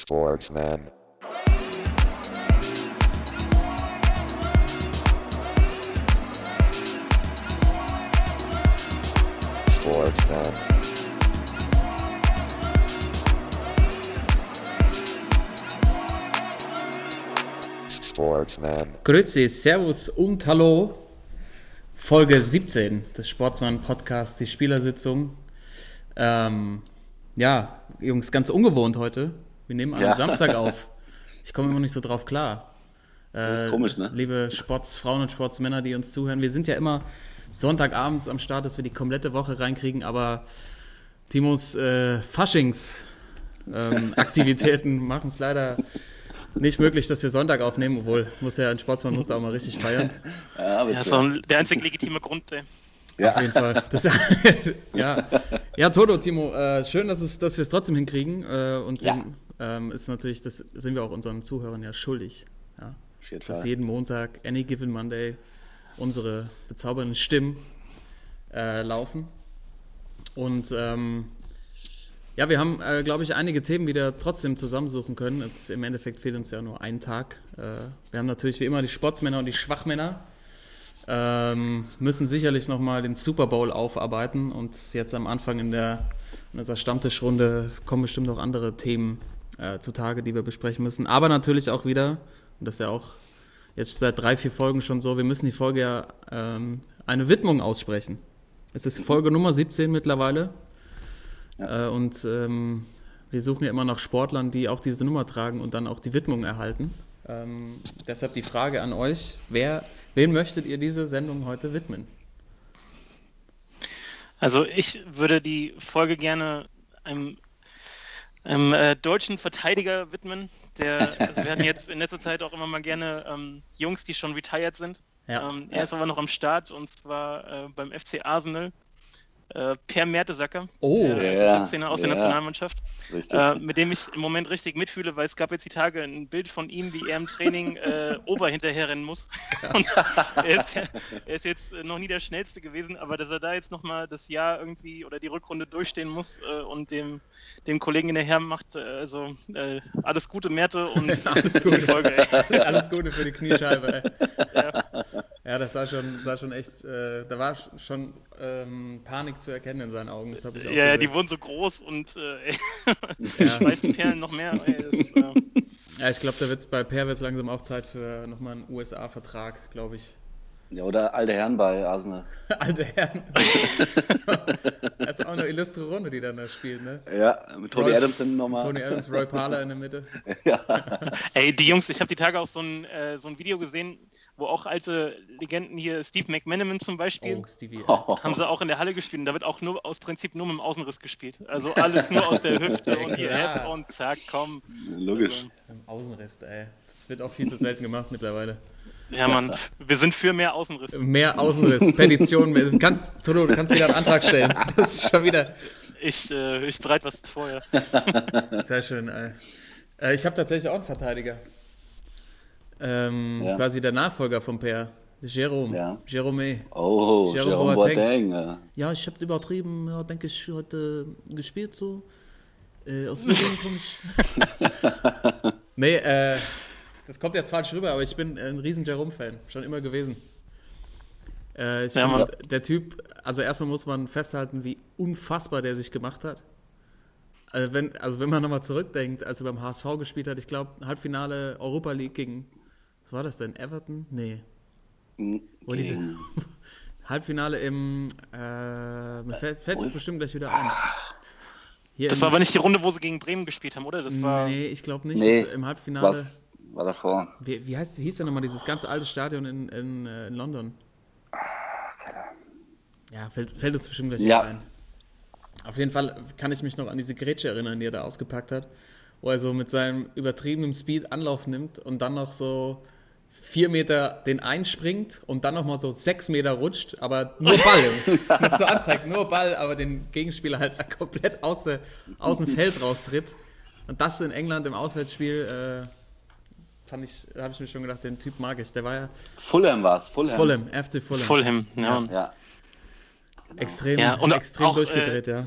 Sportsman. Sportsman. Sportsman. Grüezi, Servus und Hallo. Folge 17 des Sportsmann Podcasts, die Spielersitzung. Ähm, ja, Jungs, ganz ungewohnt heute. Wir nehmen am Ja. Samstag auf. Ich komme immer nicht so drauf klar. Das Äh, ist komisch, ne? Liebe Sportsfrauen und Sportsmänner, die uns zuhören, wir sind ja immer Sonntagabends am Start, dass wir die komplette Woche reinkriegen, aber Timos äh, Faschings ähm, machen es leider nicht möglich, dass wir Sonntag aufnehmen, obwohl muss ja ein Sportsmann muss da auch mal richtig feiern. Ja, aber Ja, ist auch ein- der einzig legitime Grund. Ey. ja. Auf jeden Fall. Das, ja. ja, Toto, Timo, äh, schön, dass, es, dass wir es trotzdem hinkriegen. Äh, und Ja. wir, ähm, ist natürlich, das sind wir auch unseren Zuhörern ja schuldig. Ja. Dass jeden Montag, any given Monday, unsere bezaubernden Stimmen äh, laufen. Und ähm, ja, wir haben, äh, glaube ich, einige Themen wieder trotzdem zusammensuchen können. Es, Im Endeffekt fehlt uns ja nur ein Tag. Äh, wir haben natürlich wie immer die Sportsmänner und die Schwachmänner. Ähm, müssen sicherlich nochmal den Super Bowl aufarbeiten und jetzt am Anfang in, der, in unserer Stammtischrunde kommen bestimmt auch andere Themen äh, zutage, die wir besprechen müssen. Aber natürlich auch wieder, und das ist ja auch jetzt seit drei, vier Folgen schon so, wir müssen die Folge ja ähm, eine Widmung aussprechen. Es ist Folge Nummer 17 mittlerweile. Äh, und ähm, wir suchen ja immer nach Sportlern, die auch diese Nummer tragen und dann auch die Widmung erhalten. Ähm, deshalb die Frage an euch, wer, wem möchtet ihr diese Sendung heute widmen? Also ich würde die Folge gerne einem, einem äh, deutschen Verteidiger widmen. Der, also wir hatten jetzt in letzter Zeit auch immer mal gerne ähm, Jungs, die schon retired sind. Ja. Ähm, er ist aber noch am Start und zwar äh, beim FC Arsenal. Äh, per Mertesacker, Oh. der, Ja, der 17er aus der ja. Nationalmannschaft. Richtig. äh, mit dem ich im Moment richtig mitfühle, weil es gab jetzt die Tage ein Bild von ihm, wie er im Training äh, Ober hinterherrennen muss. Und er, ist, er ist jetzt noch nie der Schnellste gewesen, aber dass er da jetzt nochmal das Jahr irgendwie oder die Rückrunde durchstehen muss äh, und dem, dem Kollegen hinterher macht, äh, also äh, alles Gute, Merte und Alles Gute. Folge. Ey. Alles Gute für die Kniescheibe. Ey. Ja. Ja, das sah schon, sah schon echt, äh, da war schon ähm, Panik zu erkennen in seinen Augen. Das hab ich auch Ja, ja, die gesehen. wurden so groß und äh, Ja. Schweißperlen noch mehr. Ey, das, äh, ja, ich glaube, da wird's bei Per wird's langsam auch Zeit für nochmal einen USA-Vertrag, glaube ich. ja, oder alte Herren bei Arsenal. Alte Herren. das ist auch eine illustre Runde, die dann da spielt, ne? Ja, mit Tony Roy- Adams dann nochmal. Tony Adams, Roy Parler in der Mitte. Ey, die Jungs, ich habe die Tage auch so ein, äh, so ein Video gesehen, wo auch alte Legenden hier, Steve McManaman zum Beispiel, Oh, Stevie. haben sie auch in der Halle gespielt und da wird auch nur aus Prinzip nur mit dem Außenriss gespielt. Also alles nur aus der Hüfte Ja, und klar. Head und zack, komm. Logisch. Im Außenrest, ey. Das wird auch viel zu selten gemacht mittlerweile. Ja, Mann, wir sind für mehr Außenriss. Mehr Außenriss, Petition. Du kannst, Toto, du kannst wieder einen Antrag stellen. Das ist schon wieder Ich, äh, ich bereite was vor, ja. sehr schön, ey. Äh, ich habe tatsächlich auch einen Verteidiger. Ähm, Ja. Quasi der Nachfolger von Per. Jerome. Ja. Jerome. Oh, Jerome Jerome Boateng. Boateng. ja. Ich habe übertrieben, ja, denke ich, heute gespielt so. Äh, aus Berlin komme ich. nee, äh, das kommt jetzt falsch rüber, aber ich bin ein riesen Jerome-Fan, schon immer gewesen. Äh, ich Ja, find, der Typ, also erstmal muss man festhalten, wie unfassbar der sich gemacht hat. Also wenn, also wenn man nochmal zurückdenkt, als er beim HSV gespielt hat, ich glaube, Halbfinale Europa League gegen, was war das denn, Everton? Nee. Wo diese, Halbfinale im, äh, mir fällt es bestimmt gleich wieder ein. Hier Das war aber nicht die Runde, wo sie gegen Bremen gespielt haben, oder? Das war. Nee, ich glaube nicht. Nee, das, Im Halbfinale. war davor. Wie, wie, heißt, wie hieß denn nochmal dieses ganz alte Stadion in, in, äh, in London? Ja, fällt, fällt uns bestimmt gleich Ja. wieder ein. Auf jeden Fall kann ich mich noch an diese Grätsche erinnern, die er da ausgepackt hat, wo er so mit seinem übertriebenen Speed Anlauf nimmt und dann noch so vier Meter den einspringt und dann nochmal so sechs Meter rutscht, aber nur Ball. noch so anzeigt, nur Ball, aber den Gegenspieler halt komplett aus, der, aus dem Feld raustritt. Und das in England im Auswärtsspiel, äh, fand ich, habe ich mir schon gedacht, den Typ mag ich. Der war ja Fulham war es. Fulham. Fulham, FC Fulham. Fulham, ja. Ja. Extrem, Ja, und extrem auch, durchgedreht, ja.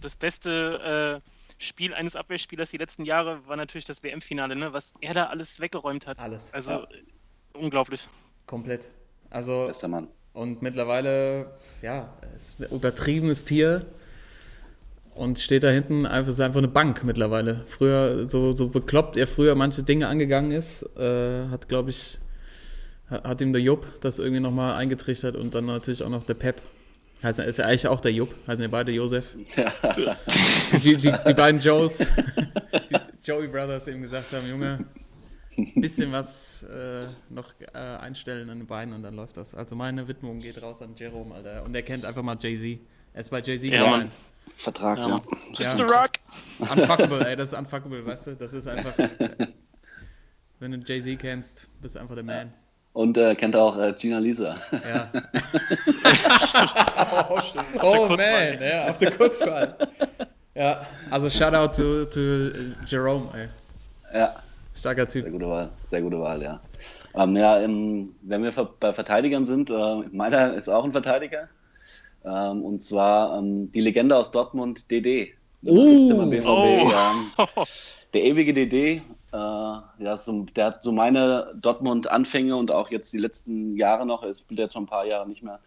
Das beste äh, Spiel eines Abwehrspielers die letzten Jahre war natürlich das WM-Finale, ne? was er da alles weggeräumt hat. Alles. Also Ja. unglaublich. Komplett. Also, Bester Mann. und mittlerweile, ja, ist ein übertriebenes Tier und steht da hinten einfach, ist einfach eine Bank mittlerweile. Früher, so, so bekloppt er früher manche Dinge angegangen ist, äh, hat, glaube ich, ha- hat ihm der Jupp das irgendwie nochmal eingetrichtert und dann natürlich auch noch der Pep. Heißt, er ist ja eigentlich auch der Jupp, heißen ja beide Josef. Die, die, die beiden Joes, die Joey Brothers eben gesagt haben, Junge, bisschen was äh, noch äh, einstellen an den Beinen und dann läuft das. Also meine Widmung geht raus an Jerome, Alter. Und er kennt einfach mal Jay-Z. Er ist bei Jay-Z Ja, gesigned. Vertrag, Ja, ja. Ja. The Rock! Unfuckable, ey, das ist unfuckable, weißt du? Das ist einfach. Wenn du Jay-Z kennst, bist du einfach der Man. Und äh, kennt auch äh, Gina Lisa. Ja. oh, oh man, ja, auf der Kurzwahl. Ja, also Shoutout to, to äh, Jerome, ey. ja, Starker sehr Typ. gute Wahl. Sehr gute Wahl, ja. Ähm, ja, im, wenn wir bei Verteidigern sind, äh, meiner ist auch ein Verteidiger. Ähm, und zwar ähm, die Legende aus Dortmund, DD. Oh. 17er BVB, Oh. ja. Der ewige DD, ja, so, der hat so meine Dortmund-Anfänge und auch jetzt die letzten Jahre noch, er spielt jetzt schon ein paar Jahre nicht mehr,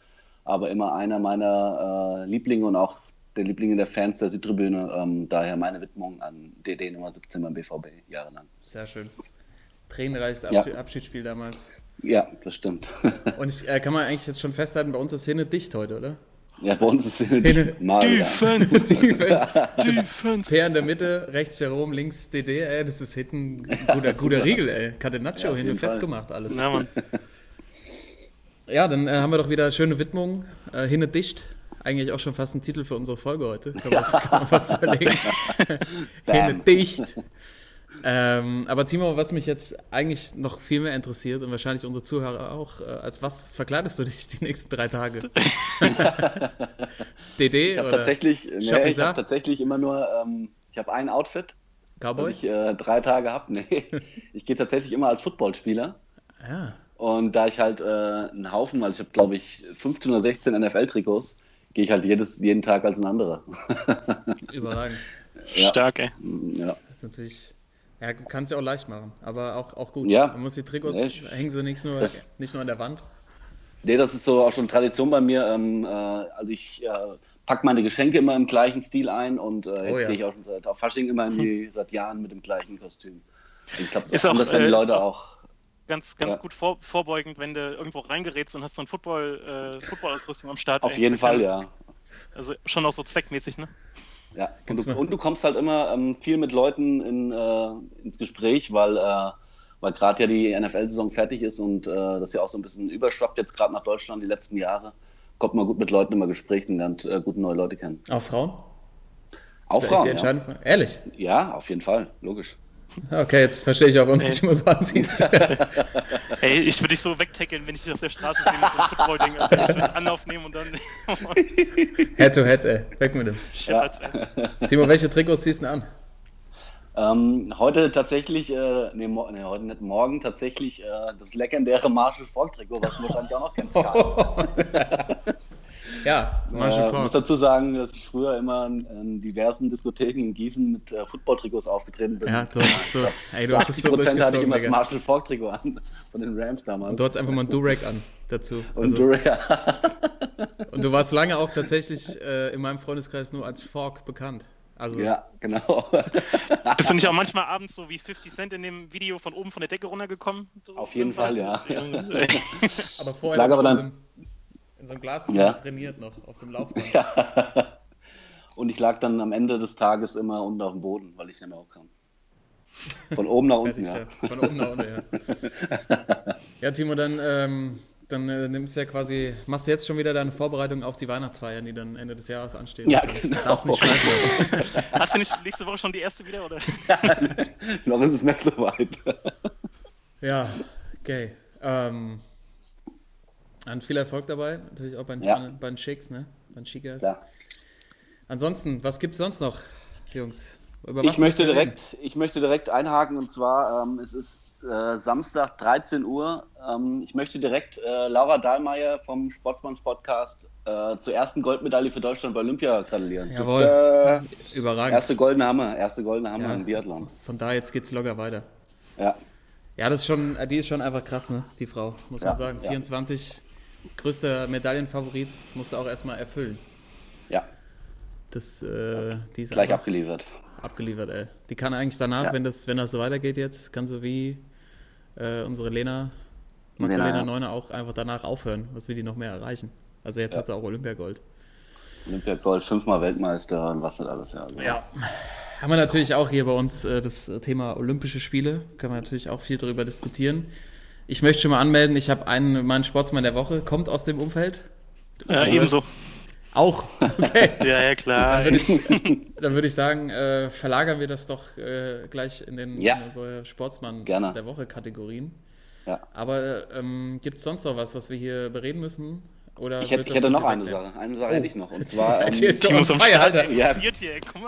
aber immer einer meiner äh, Lieblinge und auch der Lieblinge der Fans der Südtribüne. Ähm, daher meine Widmung an DD Nummer 17 beim BVB, jahrelang. Sehr schön. Tränenreichstes Ja. Abschied, Abschiedsspiel damals. Ja, das stimmt. Und ich, äh, kann man eigentlich jetzt schon festhalten, bei uns ist Hinne dicht heute, oder? Ja, bei uns ist es. Ja. Defense! Defense. Defense! Peer in der Mitte, rechts Jerome, links DD, ey, das ist hinten ein guter, guter Riegel, ey. Catenaccio Ja, hinten festgemacht, alles. Na, Mann. Ja, dann äh, haben wir doch wieder schöne Widmung. Äh, Hinne dicht. Eigentlich auch schon fast ein Titel für unsere Folge heute. Kann man, kann man fast überlegen. Hinne dicht. Ähm, aber Timo, was mich jetzt eigentlich noch viel mehr interessiert und wahrscheinlich unsere Zuhörer auch, äh, als was verkleidest du dich die nächsten drei Tage? DD Ich habe oder tatsächlich, nee, ich habe tatsächlich immer nur, ähm, ich habe ein Outfit, das Cowboy? ich äh, drei Tage habe. Nee, ich gehe tatsächlich immer als Footballspieler. Ja, Und da ich halt äh, einen Haufen, weil ich habe glaube ich 15 oder 16 NFL-Trikots, gehe ich halt jedes, jeden Tag als ein anderer. überragend. Ja. Stark, ey. ja. Das ist natürlich, ja, kann es ja auch leicht machen, aber auch, auch gut. Ja. Man muss die Trikots, Nee, hängen sie nicht nur, das- nicht nur an der Wand. Nee, das ist so auch schon Tradition bei mir. Ähm, äh, also ich äh, packe meine Geschenke immer im gleichen Stil ein und äh, jetzt Oh ja. gehe ich auch schon seit auf Fasching immer in die, seit Jahren mit dem gleichen Kostüm. Und ich glaube, Ist das auch, das werden die äh, Leute ist auch. Ganz, ganz Ja. gut vor, vorbeugend, wenn du irgendwo reingerätst und hast so ein Football, äh, Footballausrüstung am Start. Auf ey. jeden Fall, ja. Also schon auch so zweckmäßig, ne? Ja, und du, und du kommst halt immer ähm, viel mit Leuten in, äh, ins Gespräch, weil, äh, weil gerade ja die NFL-Saison fertig ist und äh, das ja auch so ein bisschen überschwappt jetzt gerade nach Deutschland die letzten Jahre. Kommt man gut mit Leuten immer Gespräch und lernt äh, gut neue Leute kennen. Auch Frauen? Auch Frauen, ja. Ehrlich? ja, auf jeden Fall, logisch. Okay, jetzt verstehe ich auch, warum du dich immer so anziehst. Ey, ich würde dich so wegtackeln, wenn ich dich auf der Straße sehe mit so einem Football-Ding. Also ich würde Anlauf nehmen und dann head to head, ey. Weg mit dem. scheppert's, ey. Timo, welche Trikots ziehst du denn an? Ähm, heute tatsächlich, äh, nee, mo nee, heute nicht, morgen tatsächlich äh, das legendäre Marshall Falk Trikot, was du wahrscheinlich auch noch kennst. Karl. ja, Marshall äh, muss Falk. dazu sagen, dass ich früher immer in, in diversen Diskotheken in Gießen mit äh, Football-Trikots aufgetreten bin. Ja, du hast so, ey, du hast es 80 so Prozent hatte ich immer das. Marshall Falk Trikot an, von den Rams damals. Und du hattest einfach mal ein Durag an dazu. Und Also, du, ja. und du warst lange auch tatsächlich äh, in meinem Freundeskreis nur als Fork bekannt. Also, ja, genau. Bist du nicht auch manchmal abends so wie 50 Cent in dem Video von oben von der Decke runtergekommen? Auf jeden Fall, ja. aber vorher lag aber dann- in so einem Glaszimmer Ja. trainiert noch, auf so einem Laufband. Und ich lag dann am Ende des Tages immer unten auf dem Boden, weil ich nicht mehr hochkam. Von oben nach unten, ja. ja. Von oben nach unten, ja. Ja, Timo, dann, ähm, dann äh, nimmst du ja quasi, machst du jetzt schon wieder deine Vorbereitung auf die Weihnachtsfeiern, die dann Ende des Jahres anstehen. Ja, Also, genau. Darfst nicht. Hast du nicht nächste Woche schon die erste wieder? Oder? Noch ist es nicht so weit. Ja, okay. Ähm, und viel Erfolg dabei, natürlich auch bei, den- Ja. bei den Shakes, ne? Bei den Chicas. Ja. Ansonsten, was gibt's sonst noch, Jungs? Ich möchte, direkt, ich möchte direkt einhaken und zwar, ähm, es ist äh, Samstag 13 Uhr. Ähm, ich möchte direkt äh, Laura Dahlmeier vom Sportsmanns Podcast äh, zur ersten Goldmedaille für Deutschland bei Olympia gratulieren. Jawohl. Das, äh, Überragend. erste goldene Hammer, erste goldene Hammer Ja. im Biathlon. Von da jetzt geht's locker weiter. Ja, Ja, das ist schon, die ist schon einfach krass, ne? Die Frau, muss man Ja, sagen. ja. 24, größter Medaillenfavorit, musst du auch erstmal erfüllen. ja, Das, äh, die ist gleich abgeliefert. abgeliefert, ey. Die kann eigentlich danach, Ja. wenn, das, wenn das so weitergeht jetzt, kann sie wie äh, unsere Lena, Magdalena Lena, ja. Neuner auch einfach danach aufhören. Was will die noch mehr erreichen? Also jetzt Ja. hat sie auch Olympiagold. Olympiagold, fünfmal Weltmeister und was nicht alles. Ja, Ja. Haben wir natürlich auch hier bei uns äh, das Thema Olympische Spiele. Können wir natürlich auch viel darüber diskutieren. Ich möchte schon mal anmelden, ich habe einen, meinen Sportsmann der Woche, kommt aus dem Umfeld. Ja, Also- ebenso. Auch, okay. Ja, ja, klar. Dann würde ich, dann würde ich sagen, äh, verlagern wir das doch äh, gleich in, den, Ja. in unsere Sportsmann Gerne. der Woche Kategorien. Ja. Aber ähm, gibt es sonst noch was, was wir hier bereden müssen? Oder Ich hätte, ich hätte noch eine? Sache. Eine Sache Oh. hätte ich noch. Und zwar, ähm, Der ist Start, Alter. Ja.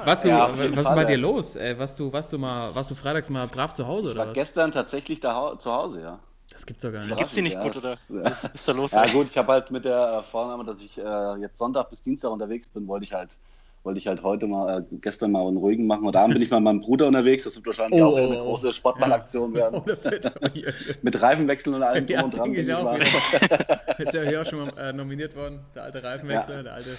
Was, du, Ja, was ist bei dir los? Ey, warst, du, warst, du mal, warst du freitags mal brav zu Hause ich oder war was? gestern tatsächlich da, zu Hause, ja. Das gibt's doch gar nicht. Gibt's die nicht Ja, gut, oder? Was ist da los? Ja ey? gut, ich habe halt mit der äh, Vornahme, dass ich äh, jetzt Sonntag bis Dienstag unterwegs bin, wollte ich halt wollte ich halt heute mal, äh, gestern mal einen ruhigen machen. Heute Abend bin ich mal mit meinem Bruder unterwegs. Das wird wahrscheinlich Oh, auch oh, eine oh. große Sportballaktion Oh, werden. das wird aber hier. Mit Reifenwechseln und allem Ja, drum und dran. ich bin auch wieder. Ist ja hier auch schon mal äh, nominiert worden, der alte Reifenwechsel, Ja. der alte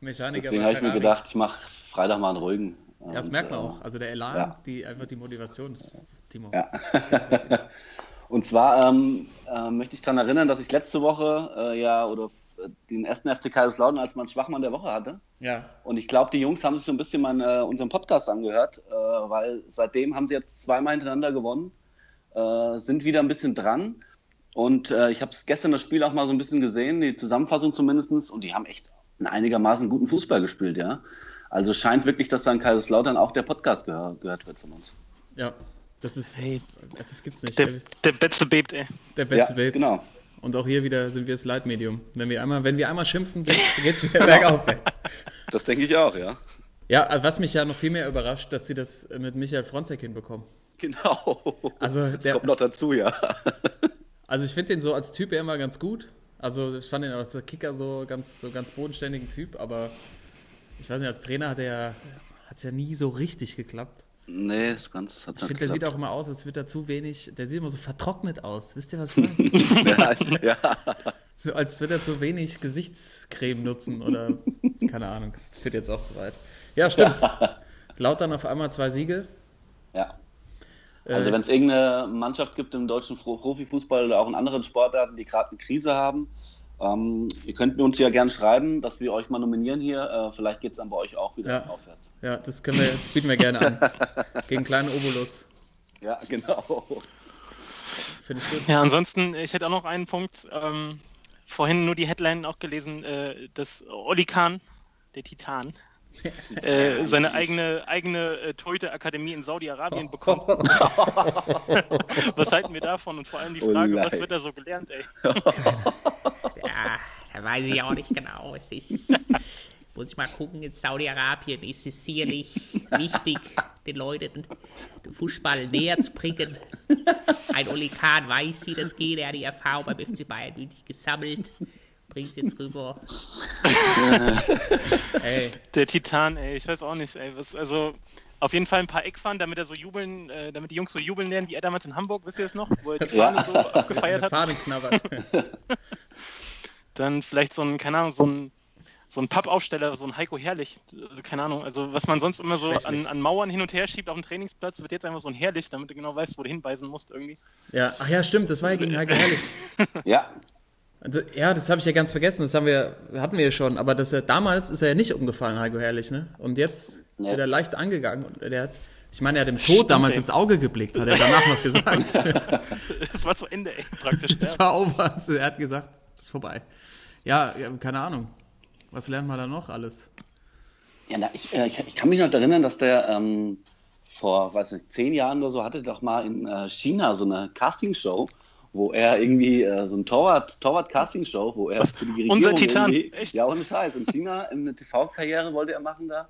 Mechaniker. Deswegen habe ich mir gedacht, ich mache Freitag mal einen ruhigen. Ja, das Und, merkt man äh, auch. Also der Elan, ja. die, einfach die Motivation, das ist Timo. Ja. Und zwar ähm, äh, möchte ich daran erinnern, dass ich letzte Woche äh, ja oder äh, den ersten FC Kaiserslautern als mein Schwachmann der Woche hatte. Ja. Und ich glaube, die Jungs haben sich so ein bisschen mein, äh, unseren Podcast angehört, äh, weil seitdem haben sie jetzt zweimal hintereinander gewonnen, äh, sind wieder ein bisschen dran. Und ich habe gestern das Spiel auch mal so ein bisschen gesehen, die Zusammenfassung zumindest, und die haben echt einen einigermaßen guten Fußball gespielt, ja. Also scheint wirklich, dass da in Kaiserslautern auch der Podcast gehör, gehört wird von uns. Ja. Das ist. Hey. Das gibt's nicht. Der, der Betze bebt, ey. der Ja, Betze bebt. genau. Und auch hier wieder sind wir das Leitmedium. Wenn wir einmal, wenn wir einmal schimpfen, geht's, geht's wieder bergauf. ey. Das denke ich auch, ja. Ja, also was mich ja noch viel mehr überrascht, dass sie das mit Michael Fronzek hinbekommen. Genau. Also das der- kommt noch dazu, ja. Also ich finde den so als Typ ja immer ganz gut. Also ich fand ihn als Kicker so ganz, so ganz bodenständigen Typ, aber ich weiß nicht, als Trainer hat er ja, hat's ja nie so richtig geklappt. Nee, ist ganz. Hat's Ich finde, der sieht auch immer aus, als würde er zu wenig, der sieht immer so vertrocknet aus. Wisst ihr, was ich meine? ja, ja. so, als würde er zu wenig Gesichtscreme nutzen oder keine Ahnung, das führt jetzt auch zu weit. Ja, stimmt. Lautern auf einmal zwei Siege. ja. Also Äh, wenn es irgendeine Mannschaft gibt im deutschen Pro- Profifußball oder auch in anderen Sportarten, die gerade eine Krise haben, ähm, ihr könnt mir uns ja gerne schreiben, dass wir euch mal nominieren hier. Äh, vielleicht geht es dann bei euch auch wieder Ja. aufwärts. ja, das können wir, das bieten wir gerne an. Gegen kleinen Obolus. Ja, genau. Finde ich gut. Ja, ansonsten, ich hätte auch noch einen Punkt. Ähm, vorhin nur die Headline auch gelesen, äh, dass Oli Kahn, der Titan, äh, seine eigene, eigene äh, Torhüter-Akademie in Saudi-Arabien bekommt. was halten wir davon? Und vor allem die Oh Frage, nein. was wird da so gelernt, ey? Weiß ich auch nicht genau. Es ist, muss ich mal gucken, in Saudi-Arabien ist es sicherlich wichtig, den Leuten den Fußball näher zu bringen. Ein Oli Kahn weiß, wie das geht. Er hat die Erfahrung beim FC Bayern München gesammelt. Bringt es jetzt rüber. Ey, Der Titan, ey, ich weiß auch nicht, ey. Was, also, auf jeden Fall ein paar Eckfahren, damit er so jubeln, äh, damit die Jungs so jubeln lernen, wie er damals in Hamburg, wisst ihr das noch? Wo er die Ja. Fahne so abgefeiert hat. Fahne knabbert. Dann vielleicht so ein, keine Ahnung, so ein, so ein Pappaufsteller, so ein Heiko Herrlich, äh, keine Ahnung, also was man sonst immer so an, an Mauern hin und her schiebt auf dem Trainingsplatz, wird jetzt einfach so ein Herrlich, damit du genau weißt, wo du hinweisen musst irgendwie. Ja, ach ja, stimmt, das war ja gegen Heiko Herrlich. Ja, Also, ja, das habe ich ja ganz vergessen, das haben wir, hatten wir ja schon, aber das, äh, damals ist er ja nicht umgefallen, Heiko Herrlich, ne? Und jetzt Nee. wird er leicht angegangen und der hat, ich meine, er hat dem Tod damals ey. ins Auge geblickt, hat er danach noch gesagt. Es war zu Ende, ey, praktisch. Es Ja. war over, er hat gesagt, es ist vorbei. Ja, keine Ahnung. Was lernt man da noch alles? ja na, ich, äh, ich, ich kann mich noch erinnern, dass der ähm, vor, weiß nicht, zehn Jahren oder so hatte doch mal in äh, China so eine Castingshow, wo er irgendwie äh, so ein Torwart, Torwart-Castingshow, wo er für die Regierung Unser Titan, echt? Ja, ohne Scheiß. In China eine TV-Karriere wollte er machen da.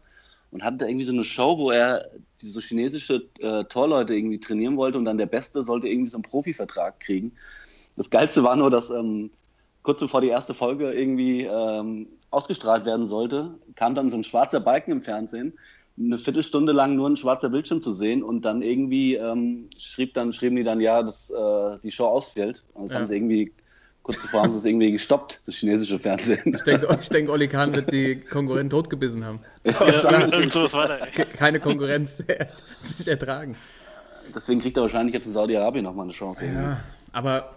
und hatte da irgendwie so eine Show, wo er diese chinesische äh, Torleute irgendwie trainieren wollte und dann der Beste sollte irgendwie so einen Profivertrag kriegen. Das Geilste war nur, dass ähm, kurz bevor die erste Folge irgendwie ähm, ausgestrahlt werden sollte, kam dann so ein schwarzer Balken im Fernsehen, eine Viertelstunde lang nur ein schwarzer Bildschirm zu sehen und dann irgendwie ähm, schrieb dann, schrieben die dann, ja, dass äh, die Show ausfällt. Und das Ja. haben sie irgendwie, kurz zuvor haben sie es irgendwie gestoppt, das chinesische Fernsehen. Ich denke, ich denk, Oli Kahn wird die Konkurrenten totgebissen haben. Ja. Keine Konkurrenz sich ertragen. Deswegen kriegt er wahrscheinlich jetzt in Saudi-Arabien nochmal eine Chance. irgendwie. Ja, aber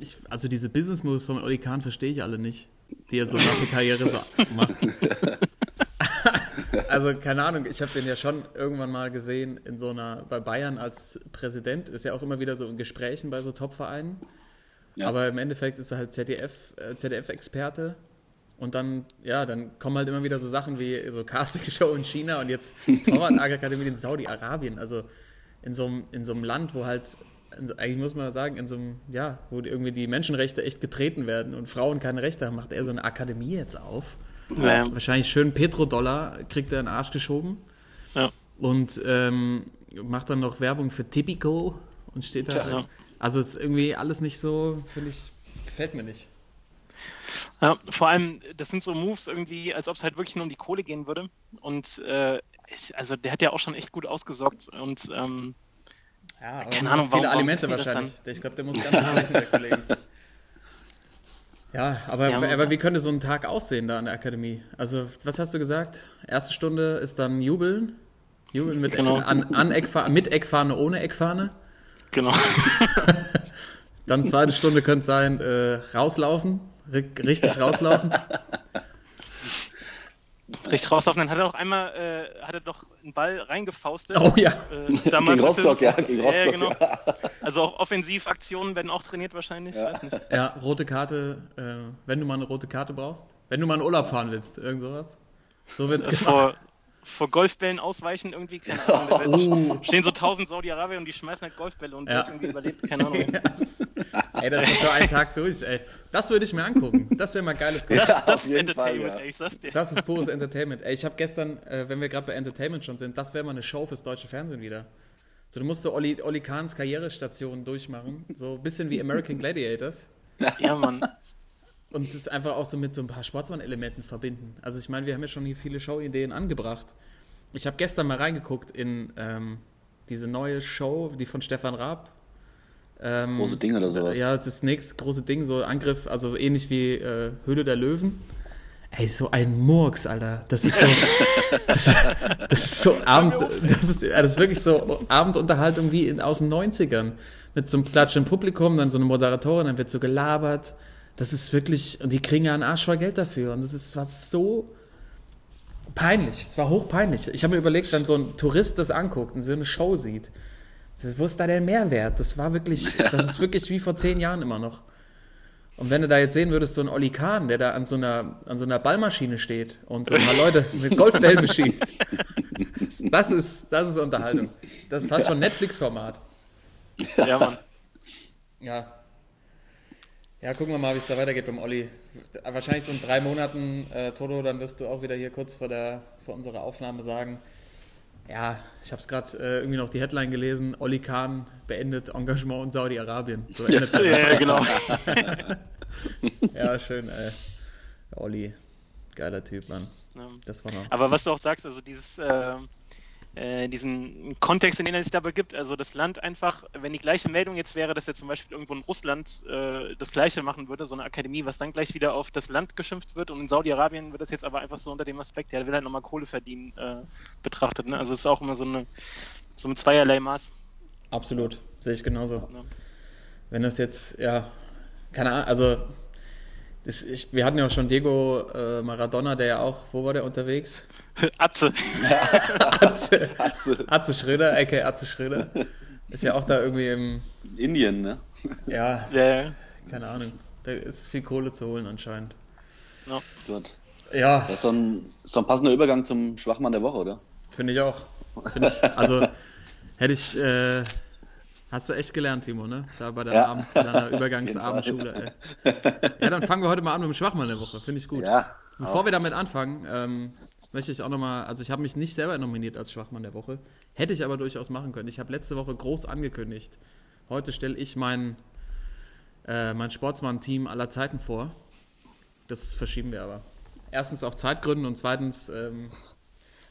ich, also diese Business Moves von Oli Kahn verstehe ich alle nicht, die er so nach der Karriere so macht. also keine Ahnung, ich habe den ja schon irgendwann mal gesehen in so einer bei Bayern als Präsident, ist ja auch immer wieder so in Gesprächen bei so Top-Vereinen. Ja. Aber im Endeffekt ist er halt ZDF, äh, ZDF-Experte. Und dann, ja, dann kommen halt immer wieder so Sachen wie so Castingshow in China und jetzt Torwart-Akademie in Saudi-Arabien. Also in so, einem, in so einem Land, wo halt, eigentlich muss man sagen, in so einem, ja, wo irgendwie die Menschenrechte echt getreten werden und Frauen keine Rechte haben, macht er so eine Akademie jetzt auf. Ja, Wahrscheinlich schön Petrodollar kriegt er in den Arsch geschoben ja. und ähm, macht dann noch Werbung für Tipico und steht da. Ja. Also es ist irgendwie alles nicht so, finde ich, gefällt mir nicht. Ja, vor allem, das sind so Moves irgendwie, als ob es halt wirklich nur um die Kohle gehen würde. Und äh, also der hat ja auch schon echt gut ausgesorgt. Und ähm, Ja, aber Keine Ahnung, viele warum- warum Alimente das wahrscheinlich. Ich glaube, der muss ganz sprechen, der Kollege. Ja, aber, Ja, aber wie könnte so ein Tag aussehen da an der Akademie? Also, was hast du gesagt? Erste Stunde ist dann Jubeln. Jubeln mit, Genau. an, an Eckfahne, mit Eckfahne, ohne Eckfahne. genau. Dann zweite Stunde könnte es sein, äh, rauslaufen, ri- richtig rauslaufen. Richtig rauslaufen. Dann hat er auch einmal, äh, hat er doch einen Ball reingefaustet. Oh ja. Äh, damals Gegen Rostock, ja, gegen Rostock, Ja, genau. ja. Also auch Offensivaktionen werden auch trainiert wahrscheinlich. Ja. Weiß nicht. Ja, rote Karte, äh, wenn du mal eine rote Karte brauchst. Wenn du mal in Urlaub fahren willst, irgend sowas. So wird's gemacht. Vor, vor Golfbällen ausweichen irgendwie, keine Ahnung. Werden- Stehen so tausend Saudi-Arabier und die schmeißen halt Golfbälle und Ja. wer es irgendwie überlebt, keine Ahnung. Yes. Ey, das ist so ein Tag durch, ey. Das würde ich mir angucken. Das wäre mal geiles Content. Das, das ist Entertainment, Fall, ja. ey, ich sag's dir. Das ist pures Entertainment. Ey, ich habe gestern, äh, wenn wir gerade bei Entertainment schon sind, das wäre mal eine Show fürs deutsche Fernsehen wieder. So, du musst so Olli, Olli Kahns Karrierestation durchmachen. So ein bisschen wie American Gladiators. Ja, Mann. Und das einfach auch so mit so ein paar Sportsmann-Elementen verbinden. Also ich meine, wir haben ja schon hier viele Show-Ideen angebracht. Ich habe gestern mal reingeguckt in ähm, diese neue Show, die von Stefan Raab. Ähm, Große Dinge oder sowas. Ja, das ist das nächste große Ding, so Angriff, also ähnlich wie äh, Höhle der Löwen. Ey, so ein Murks, Alter. Das ist so. das, das ist so Abend. Das ist, das ist wirklich so Abendunterhaltung wie in, aus den 90ern. Mit so einem klatschenden Publikum, dann so eine Moderatorin, dann wird so gelabert. Das ist wirklich. Und die kriegen ja einen Arsch voll Geld dafür. Und das ist war so peinlich. Es war hochpeinlich. Ich habe mir überlegt, wenn so ein Tourist das anguckt und so eine Show sieht, das- wo ist da der Mehrwert? Das war wirklich, das ist wirklich wie vor zehn Jahren immer noch. Und wenn du da jetzt sehen würdest, so einen Olli Kahn, der da an so einer, an so einer Ballmaschine steht und so ein paar Leute mit Golfbällen beschießt, das ist, das ist Unterhaltung. Das ist fast schon Netflix-Format. Ja, Mann. Ja. Ja, gucken wir mal, wie es da weitergeht beim Olli. Wahrscheinlich so in drei Monaten, äh, Toto, dann wirst du auch wieder hier kurz vor, der, vor unserer Aufnahme sagen, ja, ich habe es gerade äh, irgendwie noch die Headline gelesen, Olli Kahn beendet Engagement in Saudi-Arabien. So Ja, ja, genau. Ja, schön, ey. Olli, geiler Typ, Mann. Das war noch. Aber was du auch sagst, also dieses, äh, äh, diesen Kontext, in den er sich dabei gibt, also das Land einfach, wenn die gleiche Meldung jetzt wäre, dass er zum Beispiel irgendwo in Russland äh, das gleiche machen würde, so eine Akademie, was dann gleich wieder auf das Land geschimpft wird und in Saudi-Arabien wird das jetzt aber einfach so unter dem Aspekt, ja, der will halt nochmal Kohle verdienen, äh, betrachtet. Ne? Also es ist auch immer so eine so ein zweierlei Maß. Absolut, sehe ich genauso. Ne? Wenn das jetzt, ja, keine Ahnung, also das, ich, wir hatten ja auch schon Diego äh, Maradona, der ja auch, wo war der unterwegs? Atze. Atze, Atze Schröder, aka Atze Schröder. Ist ja auch da irgendwie im, Indien, ne? ja, Ja, keine Ahnung. Da ist viel Kohle zu holen anscheinend. ja. Gut. Ja, Das ist so ein, so ein passender Übergang zum Schwachmann der Woche, oder? finde ich auch. Find ich, also hätte ich, äh, hast du echt gelernt, Timo, ne? Da bei deiner, Ja. Abend, bei deiner Übergangsabendschule, ey. Ja, dann fangen wir heute mal an mit dem Schwachmann der Woche. Finde ich gut. Ja, Bevor wir damit anfangen, ähm, möchte ich auch nochmal, also ich habe mich nicht selber nominiert als Schwachmann der Woche, hätte ich aber durchaus machen können. Ich habe letzte Woche groß angekündigt, heute stelle ich mein, äh, mein Sportsmann-Team aller Zeiten vor. Das verschieben wir aber. Erstens auf Zeitgründen und zweitens ähm,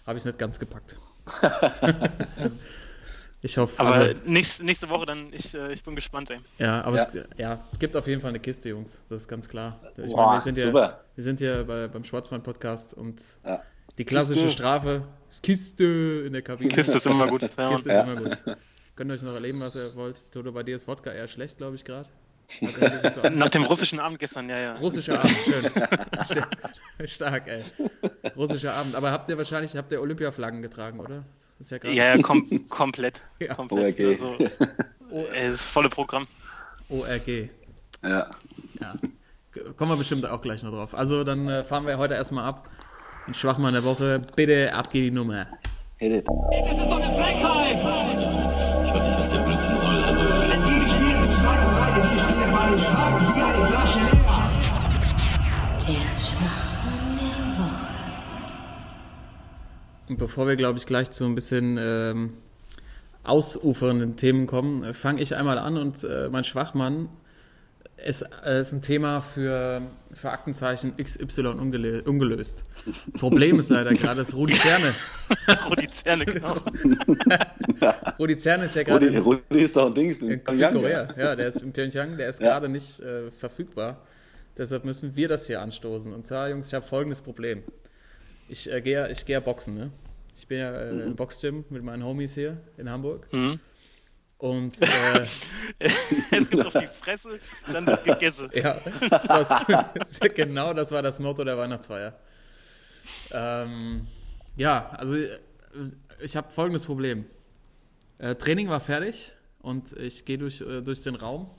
habe ich es nicht ganz gepackt. ich hoffe, Aber also, nächste, nächste Woche dann, ich, äh, ich bin gespannt, ey. ja, aber Ja. Es, ja, es gibt auf jeden Fall eine Kiste, Jungs. Das ist ganz klar. Ich Boah, meine, wir sind hier, super. wir sind hier bei, beim Schwarzmann-Podcast und Ja. die klassische Kiste. Strafe ist Kiste in der Kabine. Kiste ist immer gut. Ja, Kiste Ja. ist immer gut. Könnt ihr euch noch erleben, was ihr wollt. Toto, bei dir ist Wodka eher schlecht, glaube ich, gerade. So an- Nach dem russischen Abend gestern, ja, ja. Russischer Abend, schön. Sta- Stark, ey. Russischer Abend. Aber habt ihr wahrscheinlich, habt ihr Olympiaflaggen getragen, oder? Ist ja gerade Ja, ja, kom komplett. Ja. komplett. ORG. Also, das volle Programm. ORG. Ja. Ja. Kommen wir bestimmt auch gleich noch drauf. Also dann äh, fahren wir heute erstmal ab. Ein Schwachmann der Woche. Bitte ab geht die Nummer. Hit it. Das ist doch eine Frechheit! Ich weiß nicht, was der Blödsinn soll. Also, Wenn die gespielt mit zwei und drei, die Spiele waren stark wie eine Flasche leer. Der Schwachmann Und bevor wir, glaube ich, gleich zu ein bisschen ähm, ausufernden Themen kommen, äh, fange ich einmal an und äh, mein Schwachmann ist, äh, ist ein Thema für, für Aktenzeichen XY ungele ungelöst. Problem ist leider gerade, dass Rudi Zerne, Rudi Zerne, genau. Rudi Zerne ist ja gerade Rudi, Rudi ist doch ein Dings. in Südkorea. Ja, der ist in Pyeongchang, der ist Ja. gerade nicht äh, verfügbar. Deshalb müssen wir das hier anstoßen. Und zwar, Jungs, ich habe folgendes Problem. Ich äh, gehe ich gehe ja boxen, ne? Ich bin ja äh, im Boxgym mit meinen Homies hier in Hamburg. Mhm. Und äh, Jetzt gibt's auf die Fresse, dann wird gegessen. ja, das war, genau das war das Motto der Weihnachtsfeier. Ähm, ja, also äh, ich habe folgendes Problem. Äh, Training war fertig und ich gehe durch, äh, durch den Raum,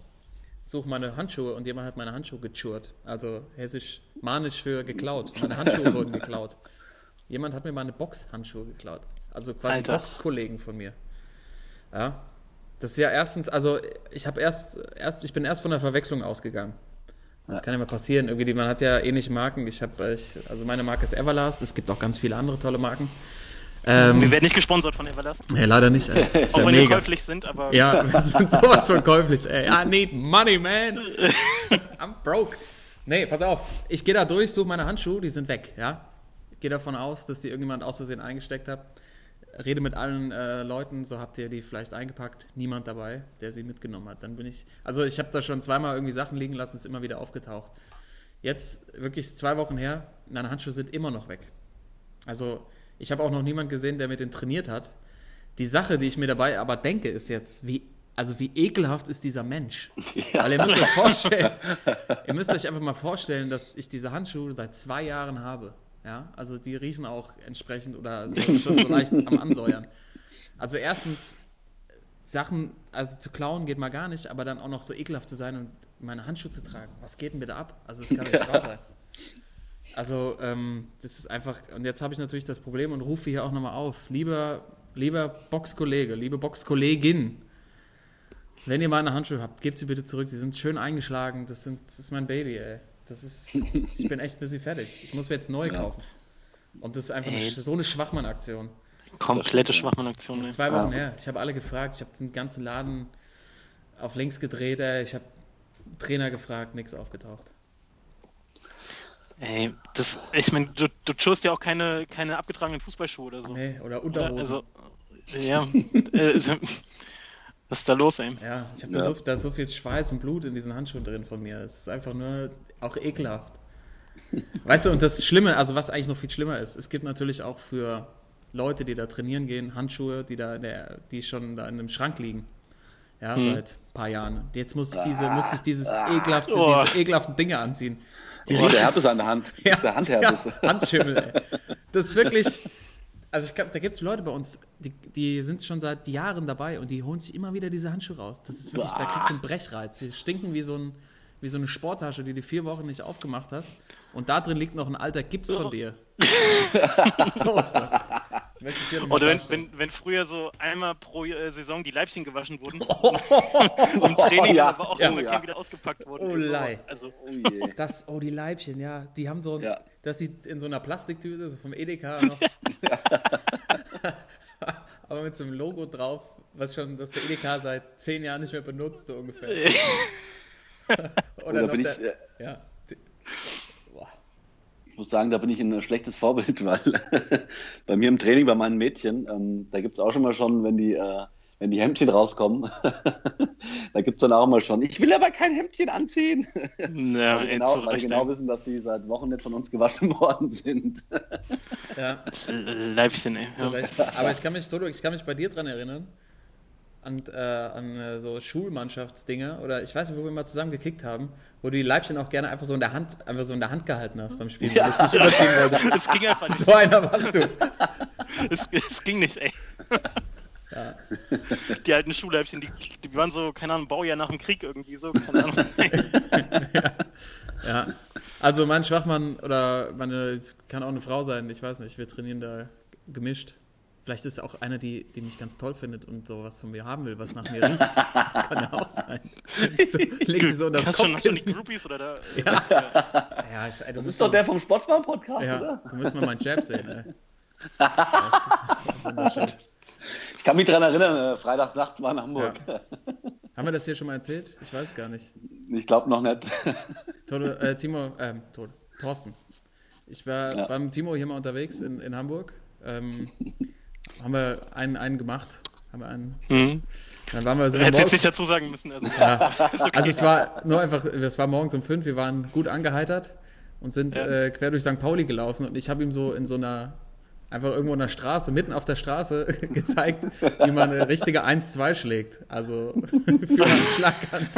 suche meine Handschuhe und jemand hat meine Handschuhe gechurrt. Also hessisch, manisch für geklaut. Meine Handschuhe wurden geklaut. Jemand hat mir meine Boxhandschuhe geklaut. Also quasi Alter. Boxkollegen von mir. Ja. Das ist ja erstens, also ich habe erst, erst, ich bin erst von der Verwechslung ausgegangen. Das kann ja mal passieren. Irgendwie, man hat ja ähnliche Marken. Ich habe, also meine Marke ist Everlast. Es gibt auch ganz viele andere tolle Marken. Ähm, Wir werden nicht gesponsert von Everlast. nee, leider nicht. Ey. Das Auch wenn mega. käuflich sind, aber Ja, wir sind sowas von käuflich. Ey, I need money, man. I'm broke. Nee, pass auf. Ich gehe da durch, suche meine Handschuhe, die sind weg, ja. Gehe davon aus, dass die irgendjemand aus Versehen eingesteckt hat. Rede mit allen äh, Leuten, so habt ihr die vielleicht eingepackt. Niemand dabei, der sie mitgenommen hat. Dann bin ich. Also ich habe da schon zweimal irgendwie Sachen liegen lassen, ist immer wieder aufgetaucht. Jetzt wirklich zwei Wochen her, meine Handschuhe sind immer noch weg. Also ich habe auch noch niemanden gesehen, der mit denen trainiert hat. Die Sache, die ich mir dabei aber denke, ist jetzt, wie, also wie ekelhaft ist dieser Mensch? Weil ihr müsst euch vorstellen, ihr müsst euch einfach mal vorstellen, dass ich diese Handschuhe seit zwei Jahren habe. Ja, also die riechen auch entsprechend oder so, schon so leicht am Ansäuern. Also erstens, Sachen, also zu klauen geht mal gar nicht, aber dann auch noch so ekelhaft zu sein und meine Handschuhe zu tragen. Was geht denn bitte ab? Also das kann nicht wahr sein. Also, ähm, das ist einfach, und jetzt habe ich natürlich das Problem und rufe hier auch nochmal auf. Lieber, lieber Boxkollege, liebe Boxkollegin, wenn ihr meine Handschuhe habt, gebt sie bitte zurück. Die sind schön eingeschlagen. Das, sind, das ist mein Baby, ey. Das ist, ich bin echt ein bisschen fertig. Ich muss mir jetzt neue kaufen. Und das ist einfach eine, Ey. so eine Schwachmann-Aktion. komplette Schwachmann-Aktion. Das ist zwei Wochen her. Ich habe alle gefragt. Ich habe den ganzen Laden auf links gedreht. Ey. Ich habe Trainer gefragt, nichts aufgetaucht. Ey, das, ich meine, du, du chost ja auch keine, keine abgetragenen Fußballschuhe oder so. Nee, oder Oder, Unterhosen. also, ja, äh, also, was ist da los, ey? Ja, ich habe da, Ja. so, da so viel Schweiß und Blut in diesen Handschuhen drin von mir. Es ist einfach nur auch ekelhaft. Weißt du, und das Schlimme, also was eigentlich noch viel schlimmer ist, es gibt natürlich auch für Leute, die da trainieren gehen, Handschuhe, die da, der, die schon da in einem Schrank liegen. Ja, Hm. seit ein paar Jahren. Jetzt muss ich diese, muss ich dieses ekelhafte, Oh. diese ekelhaften Dinge anziehen. Die Oh, der Herpes an der Hand. der Handherpes. ja, Handschimmel, ey. Das ist wirklich. Also ich glaub, da gibt es Leute bei uns, die, die sind schon seit Jahren dabei und die holen sich immer wieder diese Handschuhe raus. Das ist wirklich, da kriegst du einen Brechreiz. Die stinken wie so, ein, wie so eine Sporttasche, die du vier Wochen nicht aufgemacht hast. Und da drin liegt noch ein alter Gips von dir. so ist das. Möchte ich hier noch mal Oder wenn, wenn, wenn früher so einmal pro äh, Saison die Leibchen gewaschen wurden, Oh, im Training, ja. aber auch Ja. immer Ja. wieder ausgepackt wurden. Oh, Lei. Also, Oh je. Das, oh, die Leibchen, ja. Die haben so, Ja. das sieht in so einer Plastiktüte, so vom Edeka noch. Aber mit so einem Logo drauf, was schon, das der Edeka seit zehn Jahren nicht mehr benutzt, so ungefähr. Oder Oder noch bin der, ich, äh, ja. Ich muss sagen, da bin ich ein schlechtes Vorbild, weil bei mir im Training, bei meinen Mädchen, ähm, da gibt es auch schon mal schon, wenn die, äh, wenn die Hemdchen rauskommen, da gibt es dann auch mal schon, ich will aber kein Hemdchen anziehen. ja, weil genau, weil die Recht, genau wissen, dass die seit Wochen nicht von uns gewaschen worden sind. Ja, Leibchen, ey. Ja. Aber ich kann mich, Toto, ich kann mich bei dir dran erinnern. An, äh, an äh, so Schulmannschaftsdinger oder ich weiß nicht, wo wir mal zusammen gekickt haben, wo du die Leibchen auch gerne einfach so in der Hand, einfach so in der Hand gehalten hast beim Spielen, weil du es nicht überziehen wolltest. Das ging einfach nicht. So einer warst du. Es, ging nicht, ey. Die alten Schulleibchen, die, die waren so, keine Ahnung, Baujahr nach dem Krieg irgendwie so, keine Ahnung. Ja. Also mein Schwachmann oder meine, kann auch eine Frau sein, ich weiß nicht, wir trainieren da gemischt. Vielleicht ist auch einer, die, die mich ganz toll findet und sowas von mir haben will, was nach mir riecht. Das kann ja auch sein. So, legt sie so unter das Hast schon, hast schon die Kopfkissen. Groupies oder da? Ja, ja, ich, ey, du Das ist doch mal- der vom Sportsmann-Podcast, Ja, oder? du musst mal meinen Jab sehen, ey. Ich kann mich daran erinnern, äh, Freitagnacht war in Hamburg. Ja. Haben wir das hier schon mal erzählt? Ich weiß gar nicht. Ich glaube noch nicht. Tode, äh, Timo, ähm, Tode, Thorsten. Ich war Ja. beim Timo hier mal unterwegs in, in Hamburg. Ähm, haben wir einen, einen gemacht. Haben wir einen, Mhm. dann waren wir, wir Hätte jetzt nicht dazu sagen müssen. Also, ja. okay. Also es war nur einfach, es war morgens um fünf, wir waren gut angeheitert und sind Ja. äh, quer durch St. Pauli gelaufen und ich habe ihm so in so einer, einfach irgendwo in der Straße, mitten auf der Straße gezeigt, wie man eine richtige 1-2 schlägt. Also für einen Schlaghand.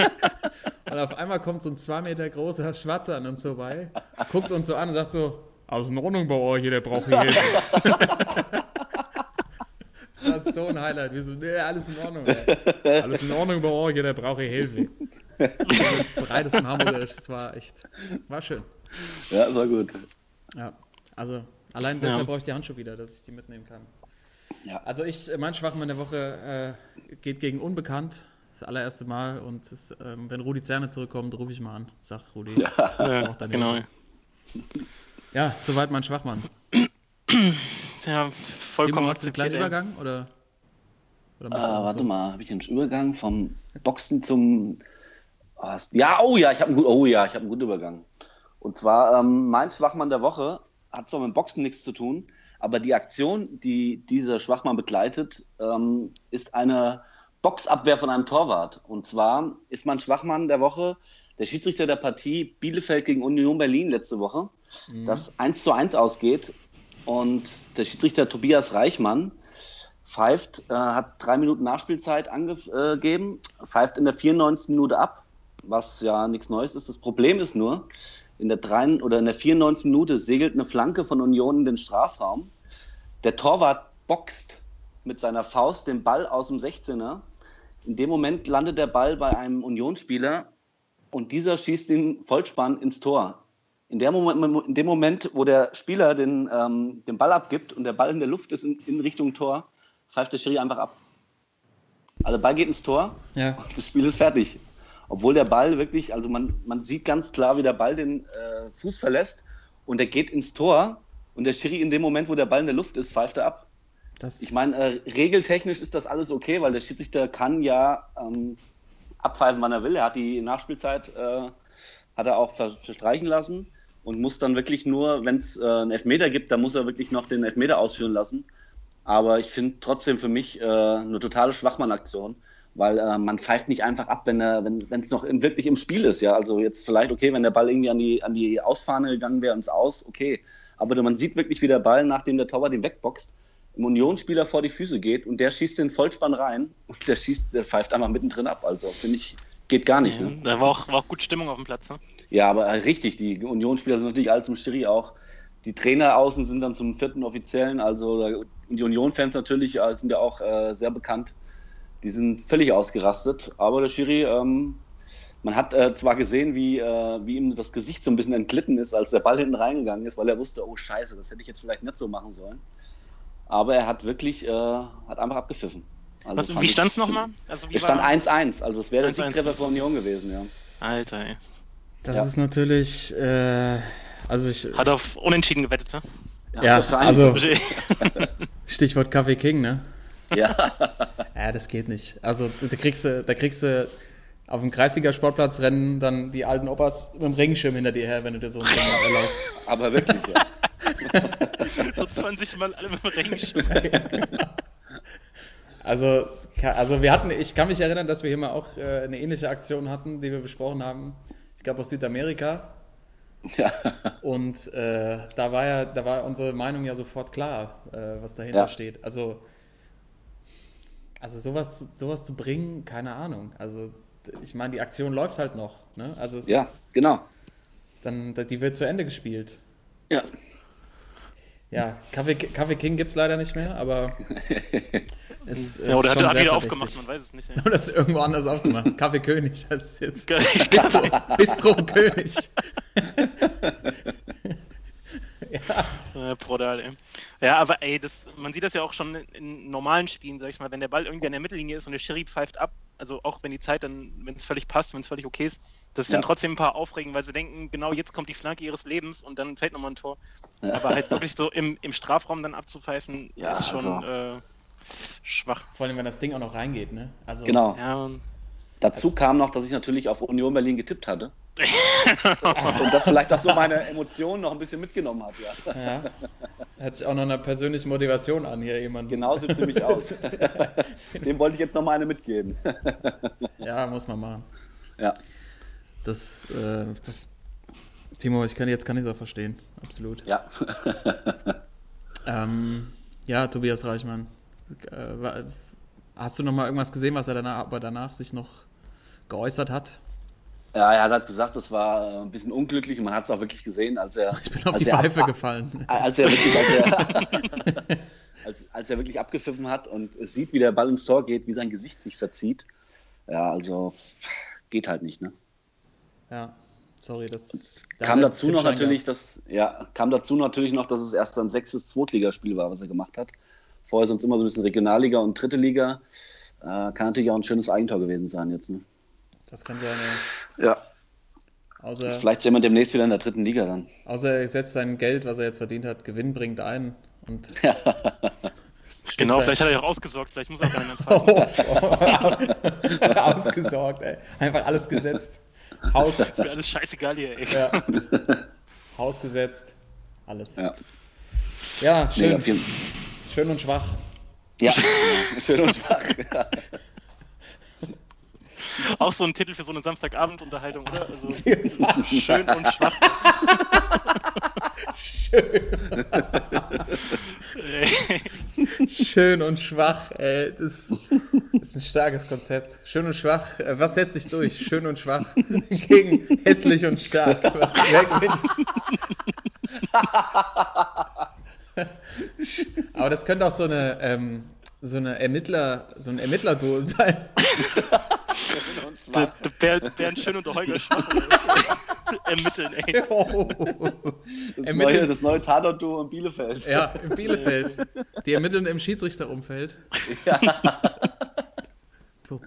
Und auf einmal kommt so ein zwei Meter großer Schwarzer an uns vorbei, guckt uns so an und sagt so, alles in Ordnung bei euch, der braucht hier Hilfe. Das war so ein Highlight. Wir so, nee, alles in Ordnung. Ey. Alles in Ordnung bei euch, der braucht hier Hilfe. Breites im Hamburgerisch, das war echt, war schön. Ja, das war gut. Ja, also allein deshalb Ja. brauche ich die Handschuhe wieder, dass ich die mitnehmen kann. Ja. Also ich, mein Schwachmann der Woche äh, geht gegen Unbekannt. Das allererste Mal und es, ähm, wenn Rudi Zerne zurückkommt, rufe ich mal an. Sag Rudi. Ja, ja, deine genau. Ja soweit mein Schwachmann. Ja, Timo, vollkommen hast du ey. Übergang? Oder, oder einfach warte so? mal, habe ich einen Übergang vom Boxen zum. Ah, Ja, oh ja, ich habe einen, gut- oh ja, ich hab einen guten Übergang. Und zwar, ähm, mein Schwachmann der Woche hat zwar mit Boxen nichts zu tun, aber die Aktion, die dieser Schwachmann begleitet, ähm, ist eine Boxabwehr von einem Torwart. Und zwar ist mein Schwachmann der Woche der Schiedsrichter der Partie Bielefeld gegen Union Berlin letzte Woche, das 1 zu 1 ausgeht. Und der Schiedsrichter Tobias Reichmann pfeift, äh, hat drei Minuten Nachspielzeit angegeben, pfeift in der 94. Minute ab, was ja nichts Neues ist. Das Problem ist nur, in der, drei, oder in der 94. Minute segelt eine Flanke von Union in den Strafraum. Der Torwart boxt mit seiner Faust den Ball aus dem 16er. In dem Moment landet der Ball bei einem Unionsspieler und dieser schießt ihn Vollspann ins Tor. In, Moment, in dem Moment, wo der Spieler den, ähm, den Ball abgibt und der Ball in der Luft ist in, in Richtung Tor, pfeift der Schiri einfach ab. Also der Ball geht ins Tor Ja. und das Spiel ist fertig. Obwohl der Ball wirklich, also man, man sieht ganz klar, wie der Ball den äh, Fuß verlässt und der geht ins Tor und der Schiri in dem Moment, wo der Ball in der Luft ist, pfeift er ab. Das, Ich meine, äh, regeltechnisch ist das alles okay, weil der Schiedsrichter kann ja ähm, abpfeifen, wann er will. Er hat die Nachspielzeit äh, hat er auch ver verstreichen lassen und muss dann wirklich nur, wenn es äh, einen Elfmeter gibt, dann muss er wirklich noch den Elfmeter ausführen lassen. Aber ich finde trotzdem für mich äh, eine totale Schwachmann-Aktion, weil äh, man pfeift nicht einfach ab, wenn er, wenn es noch im, wirklich im Spiel ist. Ja, also jetzt vielleicht okay, wenn der Ball irgendwie an die an die Ausfahne gegangen wäre ins Aus, okay. Aber man sieht wirklich, wie der Ball, nachdem der Torwart den wegboxt, im Unionsspieler vor die Füße geht und der schießt den Vollspann rein und der schießt, der pfeift einfach mittendrin ab. Also finde ich, geht gar nicht. Ne? Da war auch, war auch gut Stimmung auf dem Platz. Ne? Ja, aber äh, richtig, die Unionsspieler sind natürlich alle zum Schiri auch. Die Trainer außen sind dann zum vierten Offiziellen, also die Union-Fans natürlich äh, sind ja auch äh, sehr bekannt. Die sind völlig ausgerastet, aber der Schiri, ähm, man hat äh, zwar gesehen, wie, äh, wie ihm das Gesicht so ein bisschen entglitten ist, als der Ball hinten reingegangen ist, weil er wusste, oh Scheiße, das hätte ich jetzt vielleicht nicht so machen sollen. aber er hat wirklich, äh, hat einfach abgepfiffen. Also Was, wie ich- stand's nochmal? Also wie Es stand war- 1-1, also es wäre der 1-1. Siegtreffer von Union gewesen, ja. Alter, ey. Das Ja. ist natürlich, äh, also ich, Hat auf Unentschieden gewettet, ne? ja, das sein. also Stichwort Kaffee King, ne? Ja, Ja, das geht nicht. Also da kriegst du, da kriegst du auf dem Kreisliga-Sportplatz rennen dann die alten Opas mit dem Regenschirm hinter dir her, wenn du dir so ein Ding erlaubst. aber wirklich, ja. so 20 Mal alle mit dem Regenschirm. Also, also wir hatten, ich kann mich erinnern, dass wir hier mal auch äh, eine ähnliche Aktion hatten, die wir besprochen haben. Ich glaube aus Südamerika. ja. Und äh, da war ja, da war unsere Meinung ja sofort klar, äh, was dahinter Ja. steht. Also, also sowas, sowas zu bringen, keine Ahnung. Also ich meine, die Aktion läuft halt noch. Ne? Also Ja, ist, genau. dann, die wird zu Ende gespielt. Ja. Ja, Kaffee, Kaffee King gibt es leider nicht mehr, aber es, es Ja, oder ist hat schon er wieder verdächtig. aufgemacht, man weiß es nicht. ey. Oder ist irgendwo anders aufgemacht. Kaffee König, das ist jetzt. Bistro, Bistro König. Äh, ey. Ja, aber ey, das, man sieht das ja auch schon in, in normalen Spielen, sag ich mal, wenn der Ball irgendwie an der Mittellinie ist und der Schiri pfeift ab, also auch wenn die Zeit dann, wenn es völlig passt, wenn es völlig okay ist, das ist Ja. dann trotzdem ein paar aufregen, weil sie denken, genau jetzt kommt die Flanke ihres Lebens und dann fällt nochmal ein Tor. Aber halt wirklich so im, im Strafraum dann abzupfeifen, Ja, ist schon also- äh, schwach. Vor allem, wenn das Ding auch noch reingeht, ne? Also, Genau. Ja, Dazu kam noch, dass ich natürlich auf Union Berlin getippt hatte. Und das vielleicht auch so meine Emotionen noch ein bisschen mitgenommen hat, ja. Ja. Hört sich auch noch einer persönlichen Motivation an, hier jemand. Genau sieht ziemlich aus. Dem wollte ich jetzt noch mal eine mitgeben. Ja, muss man machen. Ja. Das, äh, das Timo, ich kann jetzt kann ich es auch verstehen. Absolut. Ja. Ähm, ja, Tobias Reichmann. Äh, wa- hast du noch mal irgendwas gesehen, was er danach, aber danach sich noch geäußert hat? Ja, er hat gesagt, das war äh, ein bisschen unglücklich und man hat es auch wirklich gesehen, als er. Ich bin auf die Pfeife gefallen. Als er wirklich, als er, als, als er wirklich abgepfiffen hat und es sieht, wie der Ball ins Tor geht, wie sein Gesicht sich verzieht. Ja, also geht halt nicht, ne? Ja, sorry, das da kam dazu noch natürlich, dass, ja, kam dazu natürlich noch, dass es erst sein sechstes Zweitligaspiel war, was er gemacht hat. Vorher sonst immer so ein bisschen Regionalliga und dritte Liga. Äh, kann natürlich auch ein schönes Eigentor gewesen sein jetzt, ne? Das kann sein, ja. Ja. Außer, Vielleicht sehen wir demnässt wieder in der dritten Liga dann. außer er setzt sein Geld, was er jetzt verdient hat, gewinnbringend ein und genau, sein- vielleicht hat er ja auch ausgesorgt, vielleicht muss er auch gar nicht mehr pfeifen. Oh, Ausgesorgt, ey. Einfach alles gesetzt. Haus, Ist mir alles scheißegal hier, ey. ja. Haus gesetzt. Alles. Ja. Ja, schön, jeden- schön und schwach. ja. schön und schwach. Ja. Auch so ein Titel für so eine Samstagabendunterhaltung, oder? Also, schön und schwach. Schön. Schön und schwach, ey. Das ist ein starkes Konzept. Schön und schwach. Äh, Was setzt sich durch? Schön und schwach gegen hässlich und stark. Was, wer gewinnt? Aber das könnte auch so eine, ähm, so eine Ermittler, so ein Ermittlerduo sein. Der, der Bernd, Bernd Schön und der Holger Schwach ermitteln, ey. Oh. Das, Ermitteln- neue, das neue Tatort-Duo in Bielefeld. Ja, in Bielefeld. Die ermitteln im Schiedsrichterumfeld. Du,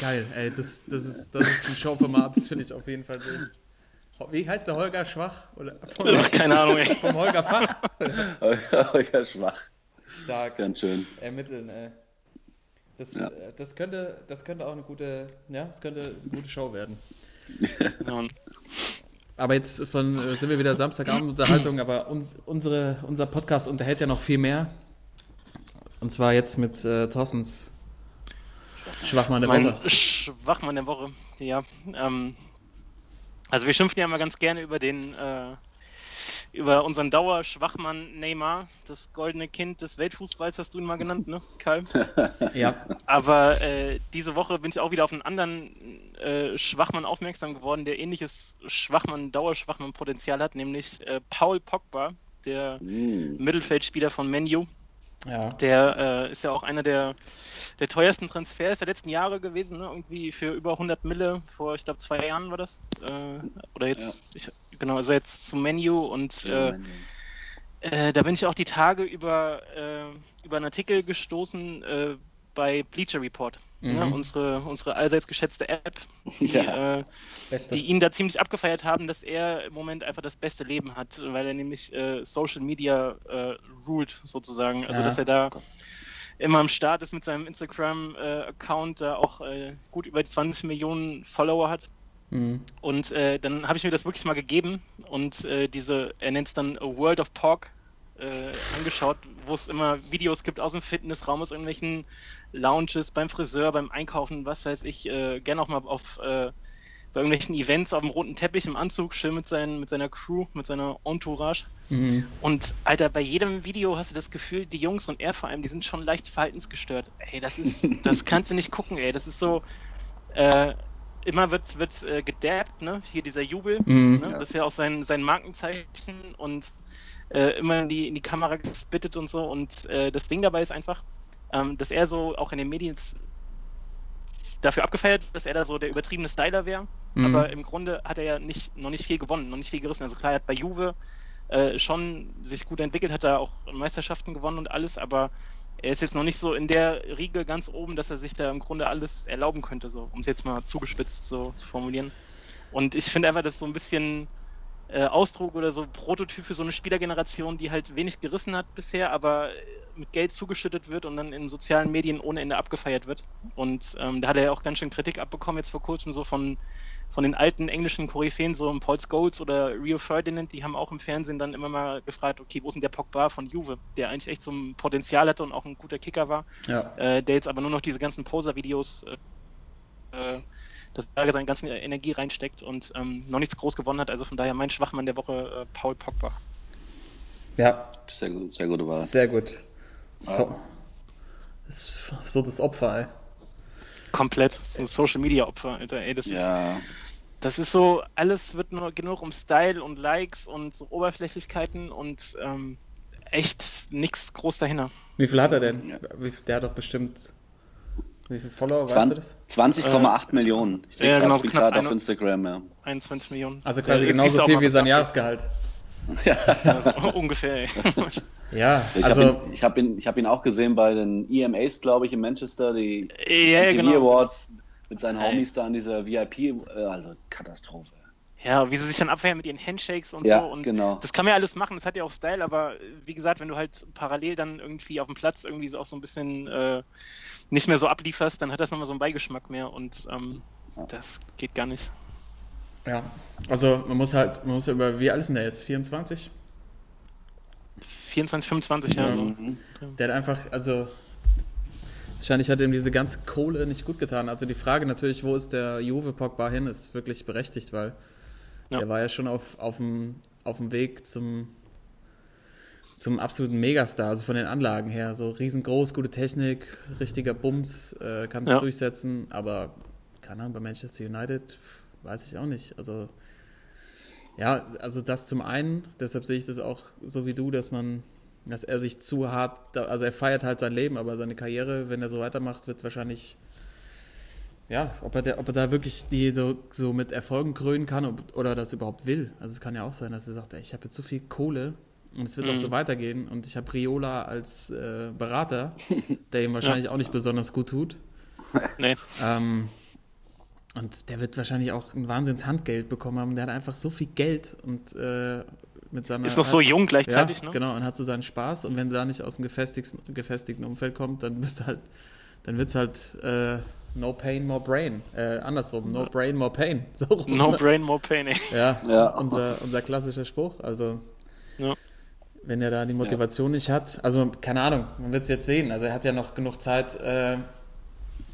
geil, ey, das, das, ist, das ist ein Showformat, das will ich auf jeden Fall sehen. Wie heißt der Holger Schwach? Oder vom, Keine Ahnung, ey. vom Holger Fach? Holger Schwach. Stark. Ganz schön. Ermitteln, ey. Das, Ja. äh, das, könnte, das könnte auch eine gute, ja, das könnte eine gute Show werden. Aber jetzt von, äh, sind wir wieder Samstagabendunterhaltung, aber uns, unsere, unser Podcast unterhält ja noch viel mehr. Und zwar jetzt mit äh, Thorstens Schwachmann der mein Woche. Schwachmann der Woche, ja. Ähm, also wir schimpfen ja immer ganz gerne über den, äh, über unseren Dauerschwachmann Neymar, das goldene Kind des Weltfußballs, hast du ihn mal genannt, ne, Kai? Ja, Aber äh, diese Woche bin ich auch wieder auf einen anderen äh, Schwachmann aufmerksam geworden, der ähnliches Schwachmann, Dauerschwachmann-Potenzial hat, nämlich äh, Paul Pogba, der Mm. Mittelfeldspieler von Menu. Ja. Der äh, ist ja auch einer der, der teuersten Transfers der letzten Jahre gewesen, ne? irgendwie für über 100 Mille, vor ich glaube zwei Jahren war das. Äh, oder jetzt, ich, genau, also jetzt zum Menu und äh, Äh, da bin ich auch die Tage über, äh, über einen Artikel gestoßen äh, bei Bleacher Report. Ne? Unsere, unsere allseits geschätzte App, die, Ja. äh, die ihn da ziemlich abgefeiert haben, dass er im Moment einfach das beste Leben hat, weil er nämlich äh, Social Media äh, ruled sozusagen. Also Ja. dass er da immer am Start ist mit seinem Instagram-Account, da auch äh, gut über 20 Millionen Follower hat. Mhm. Und äh, dann habe ich mir das wirklich mal gegeben und äh, diese, er nennt es dann A World of Pork, äh, angeschaut, wo es immer Videos gibt aus dem Fitnessraum, aus irgendwelchen Lounges, beim Friseur, beim Einkaufen, was weiß ich, äh, gerne auch mal auf äh, bei irgendwelchen Events auf dem roten Teppich im Anzug, schön mit, seinen, mit seiner Crew, mit seiner Entourage. Mhm. Und Alter, bei jedem Video hast du das Gefühl, die Jungs und er vor allem, die sind schon leicht verhaltensgestört. Ey, das ist, das kannst du nicht gucken, ey. Das ist so, äh, immer wird, wird äh, gedabbt, ne? Hier dieser Jubel, Mhm. ne? Das ist ja auch sein, sein Markenzeichen und äh, immer in die, in die Kamera gespittet und so. Und äh, das Ding dabei ist einfach, ähm, dass er so auch in den Medien dafür abgefeiert, dass er da so der übertriebene Styler wäre. Mhm. Aber im Grunde hat er ja nicht, noch nicht viel gewonnen, noch nicht viel gerissen. Also klar, er hat bei Juve äh, schon sich gut entwickelt, hat er auch Meisterschaften gewonnen und alles, aber er ist jetzt noch nicht so in der Riege ganz oben, dass er sich da im Grunde alles erlauben könnte, so, um es jetzt mal zugespitzt so zu formulieren. Und ich finde einfach, das ist so ein bisschen äh, Ausdruck oder so Prototyp für so eine Spielergeneration, die halt wenig gerissen hat bisher, aber äh, mit Geld zugeschüttet wird und dann in sozialen Medien ohne Ende abgefeiert wird. Und ähm, da hat er ja auch ganz schön Kritik abbekommen jetzt vor kurzem so von, von den alten englischen Koryphäen, so Paul Scholes oder Rio Ferdinand, die haben auch im Fernsehen dann immer mal gefragt, okay, wo ist denn der Pogba von Juve, der eigentlich echt so ein Potenzial hatte und auch ein guter Kicker war, Ja. äh, der jetzt aber nur noch diese ganzen Poser-Videos, äh, äh, dass er seine ganze Energie reinsteckt und ähm, noch nichts groß gewonnen hat. Also von daher mein Schwachmann der Woche, äh, Paul Pogba. Ja, Sehr, gut, sehr gute Wahl. sehr gut. So. Das ist so das Opfer, ey. Komplett. So ein Social Media Opfer, Alter. Ey, das ist, Ja, das ist so, alles wird nur genug um Style und Likes und so Oberflächlichkeiten und ähm, echt nichts groß dahinter. Wie viel hat er denn? Ja. Der hat doch bestimmt. Wie viele Follower, weißt du 20 das? 20,8 Millionen. Ich sehe ja, genau, gerade auf eine- Instagram, ja. 21 Millionen. Also quasi Äh, du genauso viel wie sein Jahresgehalt. Also, ungefähr, ey. Ja, Ich also habe ihn, ich hab ihn, ich hab ihn auch gesehen bei den EMAs, glaube ich, in Manchester, die ja, ja, MTV genau. Awards mit seinen Ey. Homies da an dieser VIP, äh, also Katastrophe. Ja, wie sie sich dann abwehren mit ihren Handshakes und Ja, so. Und genau. Das kann man ja alles machen, das hat ja auch Style, aber äh, wie gesagt, wenn du halt parallel dann irgendwie auf dem Platz irgendwie so auch so ein bisschen äh, nicht mehr so ablieferst, dann hat das nochmal so einen Beigeschmack mehr und ähm, Ja. das geht gar nicht. Ja, also man muss halt, man muss ja über, wie alt ist denn der jetzt? 24? 24, 25 Jahre so. Mhm. Der hat einfach, also wahrscheinlich hat ihm diese ganze Kohle nicht gut getan. Also die Frage natürlich, wo ist der Juve Pogba hin, ist wirklich berechtigt, weil Ja. der war ja schon auf, auf, dem, auf dem Weg zum, zum absoluten Megastar, also von den Anlagen her. So riesengroß, gute Technik, richtiger Bums, äh, kann sich Ja. durchsetzen, aber keine Ahnung, bei Manchester United weiß ich auch nicht. Also ja, also das zum einen, deshalb sehe ich das auch so wie du, dass man, dass er sich zu hart, also er feiert halt sein Leben, aber seine Karriere, wenn er so weitermacht, wird wahrscheinlich, ja, ob er, der, ob er da wirklich die so, so mit Erfolgen krönen kann ob, oder das überhaupt will. Also es kann ja auch sein, dass er sagt, ey, ich habe jetzt so viel Kohle und es wird auch so weitergehen und ich habe Riola als äh, Berater, der ihm wahrscheinlich auch nicht besonders gut tut. Nee. Ähm, und der wird wahrscheinlich auch ein Wahnsinns Handgeld bekommen haben. Der hat einfach so viel Geld und äh, mit seiner. Ist noch so hat- jung gleichzeitig, ja, ne? Genau, und hat so seinen Spaß. Und wenn du da nicht aus dem gefestigten, gefestigten Umfeld kommt, dann bist du halt, dann wird's halt äh, no pain, more brain. Äh, andersrum, no brain, more pain. So rum. No brain, more pain, ey. Ja, Ja. Unser, unser klassischer Spruch. Also, Ja. Wenn er da die Motivation nicht hat, also keine Ahnung, man wird es jetzt sehen. Also, er hat ja noch genug Zeit, äh,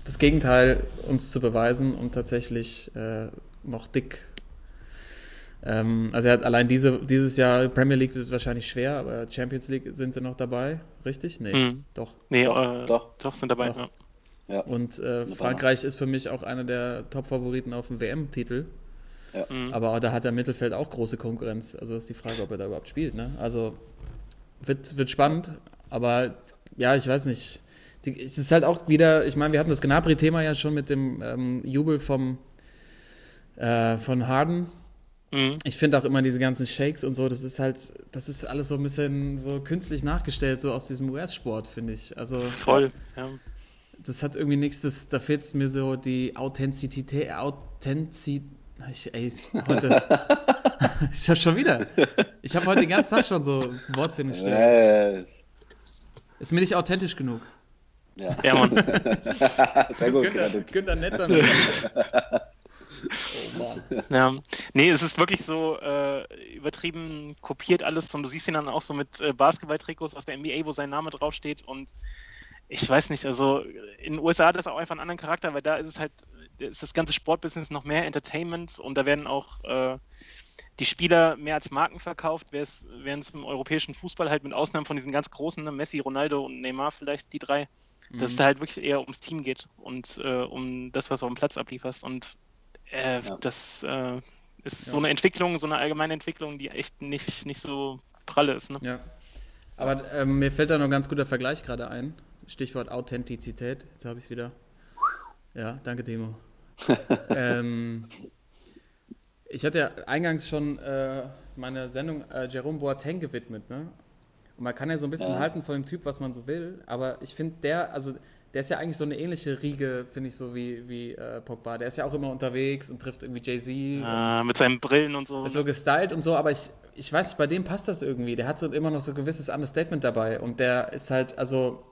das Gegenteil uns zu beweisen und tatsächlich äh, noch dick. Ähm, also, er hat allein diese, dieses Jahr Premier League wird wahrscheinlich schwer, aber Champions League sind sie noch dabei, richtig? Nee, Mhm. doch. Nee, Doch, äh, doch. doch. sind dabei. Doch. Ja. Und äh, Frankreich ist für mich auch einer der Top-Favoriten auf den WM-Titel. Mhm. Aber da hat der Mittelfeld auch große Konkurrenz. Also ist die Frage, ob er da überhaupt spielt. Ne? Also wird, wird spannend, aber ja, ich weiß nicht. Die, es ist halt auch wieder, ich meine, wir hatten das Gnabry-Thema ja schon mit dem ähm, Jubel vom, äh, von Harden. Mhm. Ich finde auch immer diese ganzen Shakes und so, das ist halt, das ist alles so ein bisschen so künstlich nachgestellt, so aus diesem US-Sport, finde ich. Also Voll. Ja. das hat irgendwie nichts, das, da fehlt mir so die Authentizität, Authentizität. Ich, ey, heute. ich hab schon wieder. Ich habe heute den ganzen Tag schon so Wortfindungsstörungen. Äh, Ist mir nicht authentisch genug. ja. ja, Mann. Sehr gut. Günther. Günther Netzer. oh Mann. Ja, nee, es ist wirklich so äh, übertrieben kopiert alles und du siehst ihn dann auch so mit äh, Basketball-Trikots aus der NBA, wo sein Name draufsteht und ich weiß nicht, also in den USA hat das auch einfach einen anderen Charakter, weil da ist es halt, ist das ganze Sportbusiness noch mehr Entertainment und da werden auch äh, die Spieler mehr als Marken verkauft, während es im europäischen Fußball halt mit Ausnahmen von diesen ganz großen, ne, Messi, Ronaldo und Neymar vielleicht die drei, dass es da halt wirklich eher ums Team geht und äh, um das, was du auf dem Platz ablieferst und äh, Ja. das äh, ist Ja. so eine Entwicklung, so eine allgemeine Entwicklung, die echt nicht, nicht so pralle ist. Ne? Ja. Aber ähm, mir fällt da noch ein ganz guter Vergleich gerade ein. Stichwort Authentizität. Jetzt habe ich es wieder. Ja, danke, Timo. Ähm, ich hatte ja eingangs schon äh, meine Sendung äh, Jerome Boateng gewidmet, ne? Und man kann ja so ein bisschen Ja. halten von dem Typ, was man so will, aber ich finde, der, also der ist ja eigentlich so eine ähnliche Riege, finde ich, so wie, wie äh, Pogba. Der ist ja auch immer unterwegs und trifft irgendwie Jay-Z. Äh, mit seinen Brillen und so. ist so gestylt und so, aber ich, ich weiß nicht, bei dem passt das irgendwie. Der hat so immer noch so ein gewisses Understatement dabei und der ist halt, also,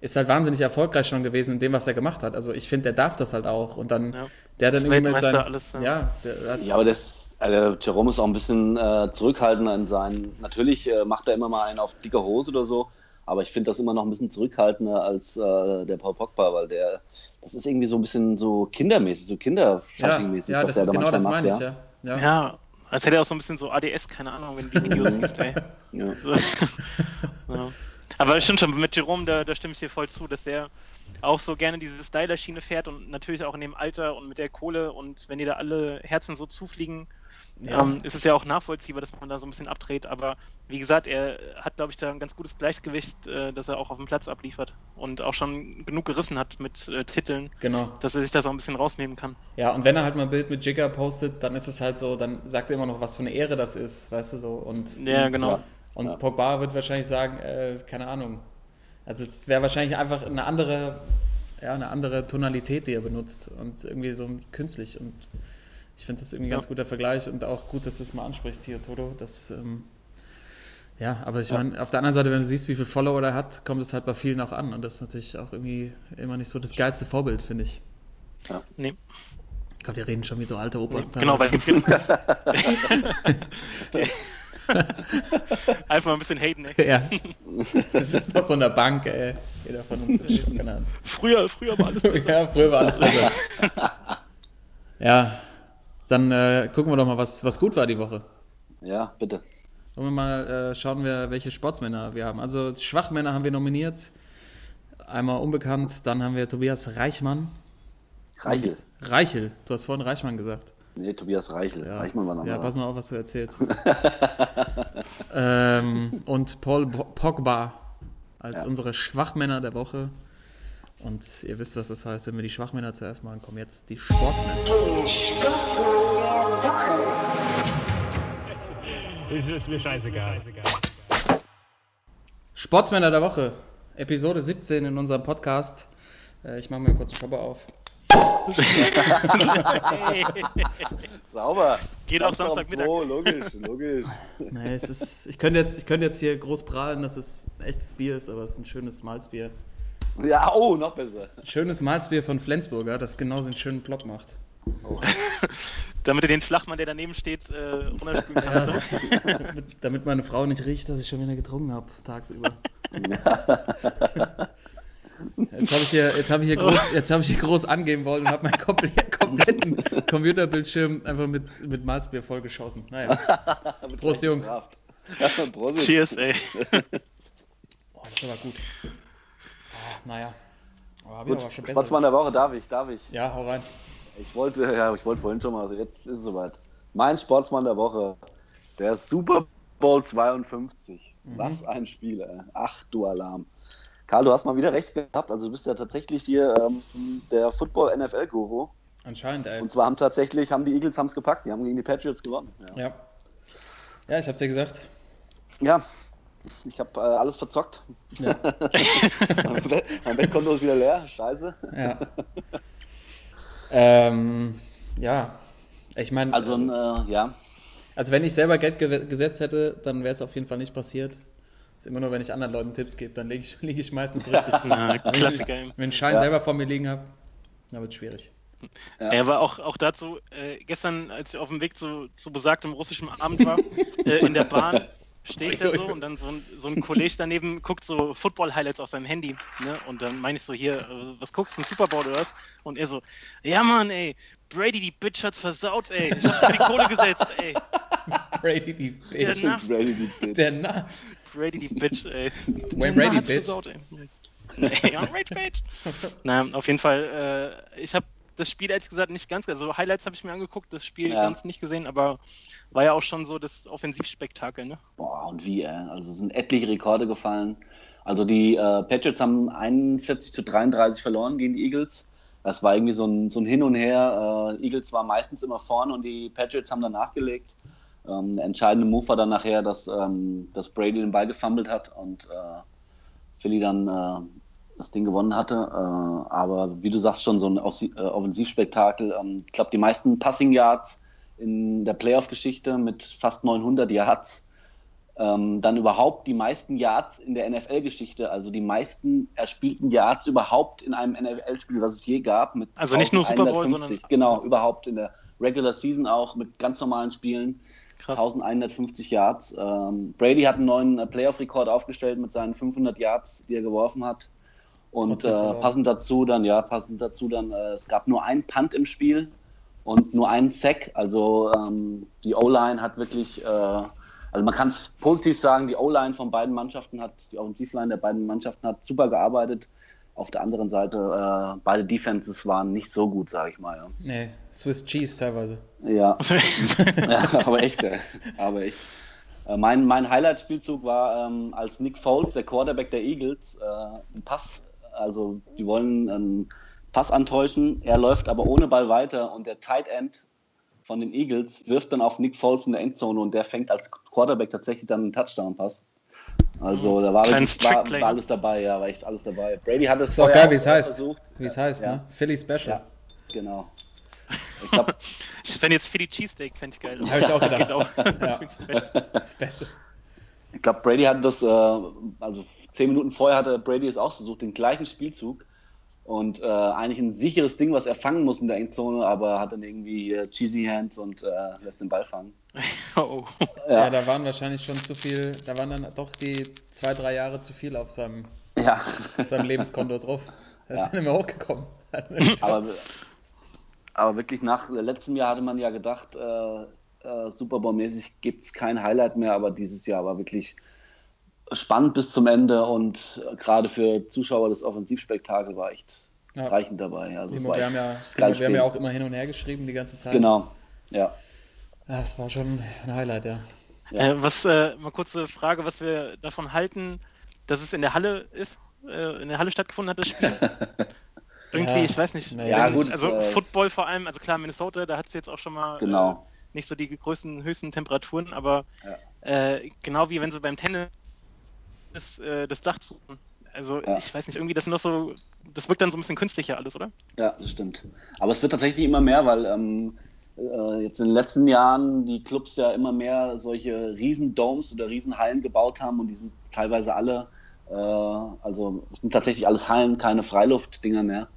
ist halt wahnsinnig erfolgreich schon gewesen in dem, was er gemacht hat. Also ich finde, der darf das halt auch und dann, Ja. der hat dann irgendwie mit seinen, alles, ja. ja, der hat, Ja, aber das, also Jerome ist auch ein bisschen äh, zurückhaltender in seinen. Natürlich äh, macht er immer mal einen auf dicke Hose oder so, aber ich finde das immer noch ein bisschen zurückhaltender als äh, der Paul Pogba, weil der, das ist irgendwie so ein bisschen so kindermäßig, so ja, kinderfaschingmäßig, ja was das, er da genau das manchmal meine macht. ich, ja. ja. Ja, als hätte er auch so ein bisschen so ADS, keine Ahnung, wenn du die Videos siehst, ey. Ja. So. ja. Aber es stimmt schon, mit Jerome, da, da stimme ich dir voll zu, dass er auch so gerne diese Styler-Schiene fährt und natürlich auch in dem Alter und mit der Kohle und wenn dir da alle Herzen so zufliegen, Ja. ähm, ist es ja auch nachvollziehbar, dass man da so ein bisschen abdreht. Aber wie gesagt, er hat, glaube ich, da ein ganz gutes Gleichgewicht, äh, dass er auch auf dem Platz abliefert und auch schon genug gerissen hat mit äh, Titeln, Genau. dass er sich das auch ein bisschen rausnehmen kann. Ja, und wenn er halt mal ein Bild mit Jigger postet, dann ist es halt so, dann sagt er immer noch, was für eine Ehre das ist, weißt du so. Und, Ja, genau. Ja. Und Ja. Pogba wird wahrscheinlich sagen, äh, keine Ahnung. Also es wäre wahrscheinlich einfach eine andere, ja, eine andere Tonalität, die er benutzt und irgendwie so künstlich. Und ich finde das irgendwie ein Ja. ganz guter Vergleich und auch gut, dass du es mal ansprichst hier, Toto. Das, ähm, ja, aber ich meine, auf der anderen Seite, wenn du siehst, wie viele Follower er hat, kommt es halt bei vielen auch an. Und das ist natürlich auch irgendwie immer nicht so das geilste Vorbild, finde ich. Nee. Ich glaube, die reden schon wie so alte Opas. Genau, weil Einfach mal ein bisschen haten, ey. Ja. Das ist noch so eine Bank, ey. Jeder von uns ist schon genannt. Früher, früher war alles besser. Ja, früher war alles besser. Ja, dann äh, gucken wir doch mal, was, was gut war die Woche. ja, bitte. Wollen wir mal äh, schauen, wir, welche Sportsmänner wir haben. Also Schwachmänner haben wir nominiert. Einmal unbekannt, dann haben wir Tobias Reichmann. Reichel. Reichel. Du hast vorhin Reichmann gesagt. Nee, Tobias Reichel. Ja, Reichmann war noch ja mal. pass mal auf, was du erzählst. ähm, und Paul Pogba als Ja. unsere Schwachmänner der Woche. Und ihr wisst, was das heißt, wenn wir die Schwachmänner zuerst machen, kommen jetzt die Sportsmänner. Sportsmann der Woche. Ist, ist mir scheißegal. Sportsmänner der Woche, Episode 17 in unserem Podcast. Äh, ich mache mir kurz einen Shopper auf. Sauber. Geht auch Samstag Samstagmittag. zwei, logisch, logisch. Nee, es ist, ich, könnte jetzt, ich könnte jetzt hier groß prahlen, dass es ein echtes Bier ist, aber es ist ein schönes Malzbier. Ja, oh, noch besser. Schönes Malzbier von Flensburger, das genau so einen schönen Block macht. Damit du den Flachmann, der daneben steht, äh, runterspülen kannst. Ja, damit, damit meine Frau nicht riecht, dass ich schon wieder getrunken habe, tagsüber. Jetzt habe ich, hier, jetzt hab ich, hier groß- jetzt hab ich hier groß angeben wollen und habe meinen komplett, kompletten Computerbildschirm einfach mit, mit Malzbier vollgeschossen. Naja, Prost, Jungs. Prost. Cheers, ey. boah, das ist aber gut. Ah, naja, oh, Gut, aber schon besser. Sportsmann der Woche, darf ich, darf ich. Ja, hau rein. Ich wollte, ja, ich wollte vorhin schon mal, also jetzt ist es soweit. Mein Sportsmann der Woche, der Super Bowl 52. Mhm. Was ein Spiel, ey. Ach du Alarm. Karl, du hast mal wieder recht gehabt. Also du bist ja tatsächlich hier ähm, der Football-NFL-Guru. Anscheinend, ey. Und zwar haben tatsächlich, haben die Eagles haben's gepackt, die haben gegen die Patriots gewonnen. Ja, Ja. Ja, ich hab's dir gesagt. ja ich habe äh, alles verzockt. Ja. mein, Wettkonto ist wieder leer, scheiße. Ja. ähm, ja. Ich meine, Also, also, äh, ja, also wenn ich selber Geld ge gesetzt hätte, dann wäre es auf jeden Fall nicht passiert. Ist immer nur, wenn ich anderen Leuten Tipps gebe, dann liege ich, lieg ich meistens richtig. Na, Klassiker. ey. Wenn ich einen Schein Ja. selber vor mir liegen habe, dann wird es schwierig. Ja. Er war auch, auch dazu, äh, gestern, als ich auf dem Weg zu, zu besagtem russischen Abend war, äh, in der Bahn, stehe ich da so und dann so ein, so ein Kollege daneben guckt so Football-Highlights auf seinem Handy. Ne? Und dann meine ich so, hier, äh, was guckst du, ein Super Bowl oder was? Und er so, ja Mann, ey, Brady, die Bitch hat's versaut, ey. Ich hab für die Kohle gesetzt, ey. Brady, die Der Bitch. Na- Brady die Bitch. Der Na Brady, die Bitch, ey. Wayne Brady, Bitch. versaut, ey. Nee, ja, Rage Bitch. Na, auf jeden Fall, äh, ich habe das Spiel ehrlich gesagt nicht ganz, also Highlights habe ich mir angeguckt, das Spiel Ja. ganz nicht gesehen, aber war ja auch schon so das Offensivspektakel, ne? Boah, und wie, ey. Also es sind etliche Rekorde gefallen. Also die äh, Patriots haben 41 zu 33 verloren gegen die Eagles. Das war irgendwie so ein, so ein Hin und Her. Äh, Eagles war meistens immer vorne und die Patriots haben dann nachgelegt. Ähm, der entscheidende Move war dann nachher, dass, ähm, dass Brady den Ball gefummelt hat und äh, Philly dann äh, das Ding gewonnen hatte. Äh, aber wie du sagst, schon so ein äh, Offensivspektakel. Ähm, ich glaube, die meisten Passing Yards in der Playoff-Geschichte mit fast 900 Yards. Ähm, dann überhaupt die meisten Yards in der NFL-Geschichte, also die meisten erspielten Yards überhaupt in einem NFL-Spiel, was es je gab. Mit Also nicht nur Super Bowl, 1150. sondern- Genau, überhaupt in der Regular Season auch mit ganz normalen Spielen. Krass. 1150 Yards. Ähm, Brady hat einen neuen äh, Playoff-Rekord aufgestellt mit seinen 500 Yards, die er geworfen hat. Und äh, passend dazu dann, ja, passend dazu dann, äh, es gab nur einen Punt im Spiel und nur einen Sack. Also ähm, die O-Line hat wirklich, äh, also man kann es positiv sagen, die O-Line von beiden Mannschaften hat, die Offensivline der beiden Mannschaften hat super gearbeitet. Auf der anderen Seite, äh, beide Defenses waren nicht so gut, sage ich mal. Nee, Swiss Cheese teilweise. Ja, ja aber echt, aber echt. Äh, Mein, mein Highlight-Spielzug war, ähm, als Nick Foles, der Quarterback der Eagles, äh, einen Pass, also die wollen einen Pass antäuschen, er läuft aber ohne Ball weiter und der Tight End von den Eagles wirft dann auf Nick Foles in der Endzone und der fängt als Quarterback tatsächlich dann einen Touchdown-Pass. Also da war, wirklich, war, war alles dabei, ja, war echt alles dabei. Brady hat es Ist auch geil, wie es heißt. Wie es heißt, ja, ne? Philly Special. Ja, genau. Ich glaube, Ich fände jetzt Philly Cheesesteak, fände ich geil. Hab ich auch gedacht. Geht auch. Ja. Das Beste. Ich glaube, Brady hat das, äh, also zehn Minuten vorher hatte Brady es ausgesucht, den gleichen Spielzug. Und äh, eigentlich ein sicheres Ding, was er fangen muss in der Endzone, aber hat dann irgendwie äh, cheesy Hands und äh, lässt den Ball fangen. Oh. Ja. da waren wahrscheinlich schon zu viel, da waren dann doch die zwei, drei Jahre zu viel auf seinem, Ja, auf seinem Lebenskonto drauf. Er ist Ja. nicht mehr hochgekommen. aber, aber wirklich nach letztem Jahr hatte man ja gedacht, äh, äh, Super Bowl-mäßig gibt es kein Highlight mehr, aber dieses Jahr war wirklich spannend bis zum Ende und gerade für Zuschauer das Offensivspektakel war echt Ja. reichend dabei. Also Timo, wir haben ja, Timo, wir haben ja auch immer hin und her geschrieben die ganze Zeit. Genau, ja. Ja, es war schon ein Highlight, ja. Ja. Äh, was, äh, mal kurze Frage, was wir davon halten, dass es in der Halle ist, äh, in der Halle stattgefunden hat, das Spiel. Irgendwie, Ja. ich weiß nicht. Ja, gut. Also äh, Football vor allem, also klar, Minnesota, da hat es jetzt auch schon mal Genau. äh, nicht so die größten, höchsten Temperaturen, aber Ja. äh, genau wie wenn sie beim Tennis das, äh, das Dach suchen. Also Ja. ich weiß nicht, irgendwie das sind noch so, das wirkt dann so ein bisschen künstlicher alles, oder? Ja, das stimmt. Aber es wird tatsächlich immer mehr, weil ähm, äh, jetzt in den letzten Jahren die Clubs ja immer mehr solche Riesendomes oder Riesenhallen gebaut haben und die sind teilweise alle, äh, also sind tatsächlich alles Hallen, keine Freiluftdinger mehr.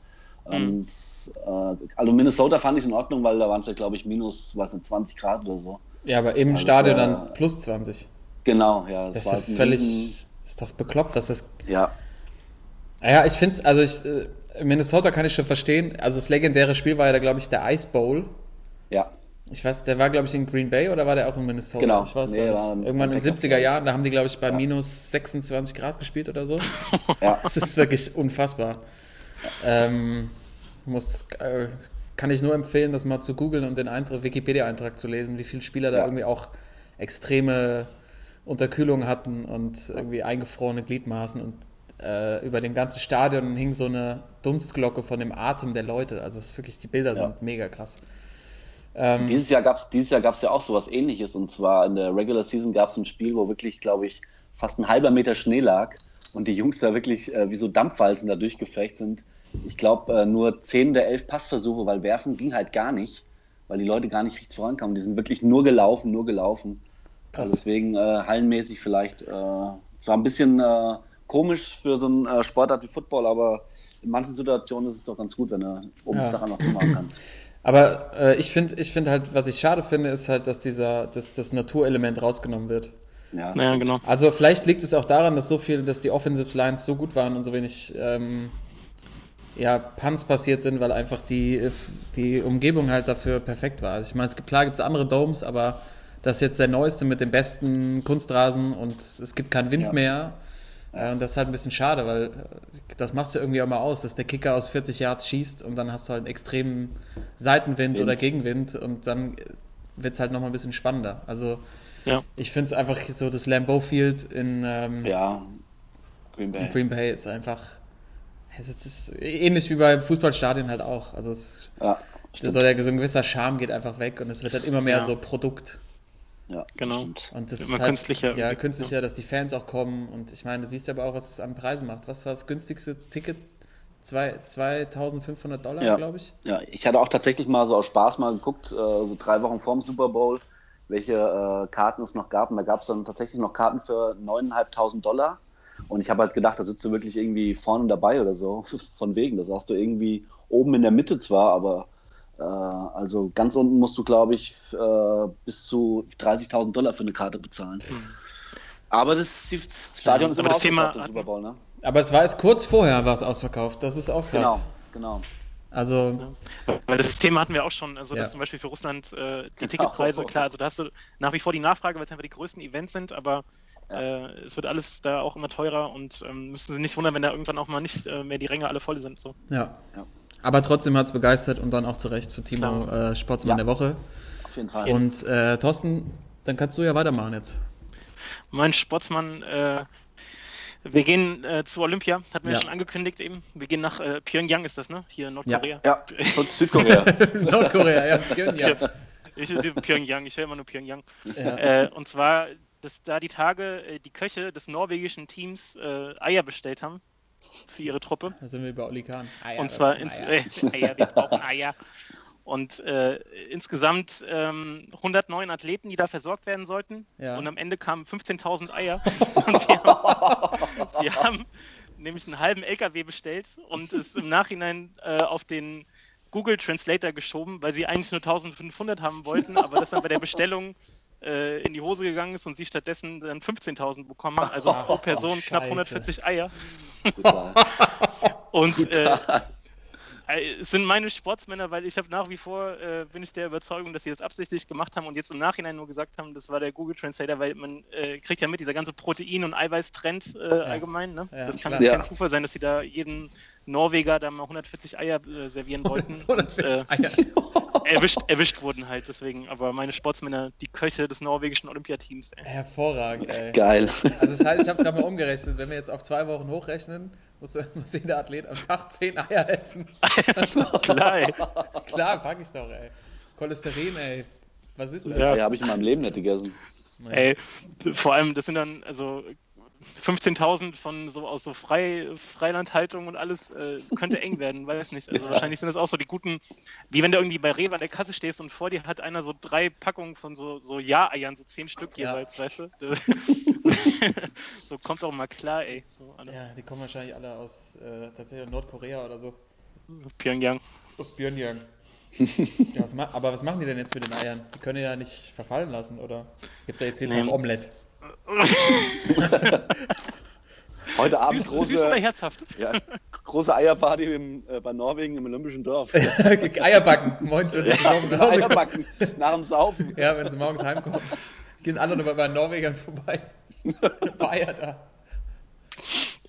Ähm, es, äh, also Minnesota fand ich in Ordnung, weil da waren es ja, glaube ich, minus was, nicht, 20 Grad oder so. Ja, aber im Also, Stadion dann plus 20. Genau, ja. Das war ist halt völlig, Riesen- ist doch bekloppt, was das ja, Ja, ich finde es, also ich, äh, Minnesota kann ich schon verstehen. Also das legendäre Spiel war ja, da, glaube ich, der Ice Bowl. Ja, Ich weiß, der war, glaube ich, in Green Bay oder war der auch in Minnesota? Genau. Ich weiß Nee, gar war nicht. Irgendwann in den Texas, 70er glaub ich. Jahren, da haben die, glaube ich, bei Ja. minus 26 Grad gespielt oder so. ja. Das ist wirklich unfassbar. Ähm, muss, äh, kann ich nur empfehlen, das mal zu googeln und den Eintrag, Wikipedia-Eintrag zu lesen, wie viele Spieler da Ja. irgendwie auch extreme Unterkühlung hatten und irgendwie eingefrorene Gliedmaßen und äh, über dem ganzen Stadion hing so eine Dunstglocke von dem Atem der Leute. Also es ist wirklich, die Bilder Ja. sind mega krass. Ähm, Dieses Jahr gab es dieses Jahr gab's ja auch sowas ähnliches und zwar in der Regular Season gab es ein Spiel, wo wirklich, glaube ich, fast ein halber Meter Schnee lag und die Jungs da wirklich äh, wie so Dampfwalzen da durchgefecht sind. Ich glaube, äh, nur 10 der 11 Passversuche, weil werfen ging halt gar nicht, weil die Leute gar nicht richtig vorankamen. Die sind wirklich nur gelaufen, nur gelaufen. Krass. Also deswegen äh, hallenmäßig vielleicht, äh, zwar ein bisschen äh, komisch für so einen äh, Sportart wie Football, aber in manchen Situationen ist es doch ganz gut, wenn du oben Ja. Dach einfach zumachen kannst. Aber äh, ich finde ich find halt, was ich schade finde, ist halt, dass dieser, dass das Naturelement rausgenommen wird. Ja, Ja, genau. Also vielleicht liegt es auch daran, dass so viel, dass die Offensive Lines so gut waren und so wenig ähm, ja, Punts passiert sind, weil einfach die, die Umgebung halt dafür perfekt war. Also ich meine, es gibt, klar gibt es andere Domes, aber das ist jetzt der neueste mit dem besten Kunstrasen und es gibt keinen Wind Ja. mehr. Äh, und das ist halt ein bisschen schade, weil äh, das macht es ja irgendwie auch mal aus, dass der Kicker aus 40 Yards schießt und dann hast du halt einen extremen Seitenwind Wind. oder Gegenwind und dann wird es halt nochmal ein bisschen spannender. Also Ja. ich finde es einfach so, das Lambeau Field in, ähm, ja. Green Bay. in Green Bay ist einfach. Es ist ähnlich wie bei Fußballstadien halt auch. Also es, Ja, da soll der, so ein gewisser Charme geht einfach weg und es wird halt immer mehr Ja. so Produkt. Ja, Genau. Stimmt. Und das Immer ist halt, künstlicher Ja, künstlicher, dass die Fans auch kommen. Und ich meine, du siehst ja aber auch, was es an Preisen macht. Was war das günstigste Ticket? Zwei, 2500 Dollar, Ja. glaube ich. Ja, ich hatte auch tatsächlich mal so aus Spaß mal geguckt, äh, so drei Wochen vorm Super Bowl, welche äh, Karten es noch gab. Und da gab es dann tatsächlich noch Karten für 9.500 Dollar. Und ich habe halt gedacht, da sitzt du wirklich irgendwie vorne dabei oder so. Von wegen. Da sagst du irgendwie oben in der Mitte zwar, aber also ganz unten musst du, glaube ich, äh, bis zu 30.000 Dollar für eine Karte bezahlen. Aber das, das Stadion ist Aber immer das Thema der Super Bowl, ne? Aber es war erst kurz vorher war es ausverkauft. Das ist auch krass. Genau, genau. Also, Weil das Thema hatten wir auch schon, also Ja. dass zum Beispiel für Russland äh, die Genau. Ticketpreise, klar, also da hast du nach wie vor die Nachfrage, weil es einfach die größten Events sind, aber Ja. äh, es wird alles da auch immer teurer und ähm, müssen Sie nicht wundern, wenn da irgendwann auch mal nicht äh, mehr die Ränge alle voll sind. So. ja. Ja. Aber trotzdem hat es begeistert und dann auch zu Recht für Timo äh, Sportsmann Ja. der Woche. Auf jeden Fall. Und äh, Thorsten, dann kannst du ja weitermachen jetzt. Mein Sportsmann, äh, wir gehen äh, zu Olympia, hatten wir Ja. schon angekündigt eben. Wir gehen nach äh, Pyongyang, ist das, ne? Hier in Nordkorea. Ja, und Südkorea. Nordkorea, ja. Pyongyang. Ich, Pyongyang, ich höre immer nur Pyongyang. Ja. Äh, und zwar, dass da die Tage äh, die Köche des norwegischen Teams äh, Eier bestellt haben für ihre Truppe. Da sind wir bei Oli Kahn. Eier, Und zwar Eier. ins, äh, Eier, wir brauchen Eier. Und äh, insgesamt ähm, 109 Athleten, die da versorgt werden sollten. Ja. Und am Ende kamen 15.000 Eier. Und wir haben, wir haben nämlich einen halben LKW bestellt und es im Nachhinein äh, auf den Google Translator geschoben, weil sie eigentlich nur 1500 haben wollten, aber das dann bei der Bestellung äh, in die Hose gegangen ist und sie stattdessen dann 15.000 bekommen haben. Also pro Person knapp Scheiße. 140 Eier. Brutal. Und äh, es sind meine Sportsmänner, weil ich habe nach wie vor, äh, bin ich der Überzeugung, dass sie das absichtlich gemacht haben und jetzt im Nachhinein nur gesagt haben, das war der Google Translator, weil man äh, kriegt ja mit, dieser ganze Protein- und Eiweiß-Trend äh, allgemein. Ne? Ja, das kann klar. kein Ja. Zufall sein, dass sie da jeden Norweger da mal 140 Eier äh, servieren wollten und äh, 140 Eier. erwischt, erwischt wurden halt. Deswegen, aber meine Sportsmänner, die Köche des norwegischen Olympiateams. Ey. Hervorragend, ey. Geil. Also das heißt, ich habe es gerade mal umgerechnet. Wenn wir jetzt auf zwei Wochen hochrechnen, muss, muss jeder Athlet am Tag zehn Eier essen. Klar. Klar, pack ich doch, ey. Cholesterin, ey. Was ist das? Ja. Ja, habe ich in meinem Leben nicht gegessen. Ey, vor allem, das sind dann also 15.000 von so aus so Frei, Freilandhaltung und alles äh, könnte eng werden, weiß nicht. Also wahrscheinlich sind das auch so die guten, wie wenn du irgendwie bei Rewe an der Kasse stehst und vor dir hat einer so drei Packungen von so, so Ja-Eiern, so zehn Stück Ja. jeweils, weißt du? so kommt auch mal klar, ey. So. Ja, die kommen wahrscheinlich alle aus äh, tatsächlich Nordkorea oder so. Pyongyang. Aus Pyongyang. ja, was aber was machen die denn jetzt mit den Eiern? Die können die ja nicht verfallen lassen, oder? Gibt's ja jetzt jeden Nee. Tag Omelette. Heute Abend Süß, süß oder große, herzhaft? ja, große Eierparty im, äh, bei Norwegen im Olympischen Dorf. Eier backen. Morgens, wenn sie besoffen nach Hause kommen. Eierbacken nach dem Saufen. Ja, wenn sie morgens heimkommen, gehen alle noch bei den Norwegern vorbei. Ein paar Eier da.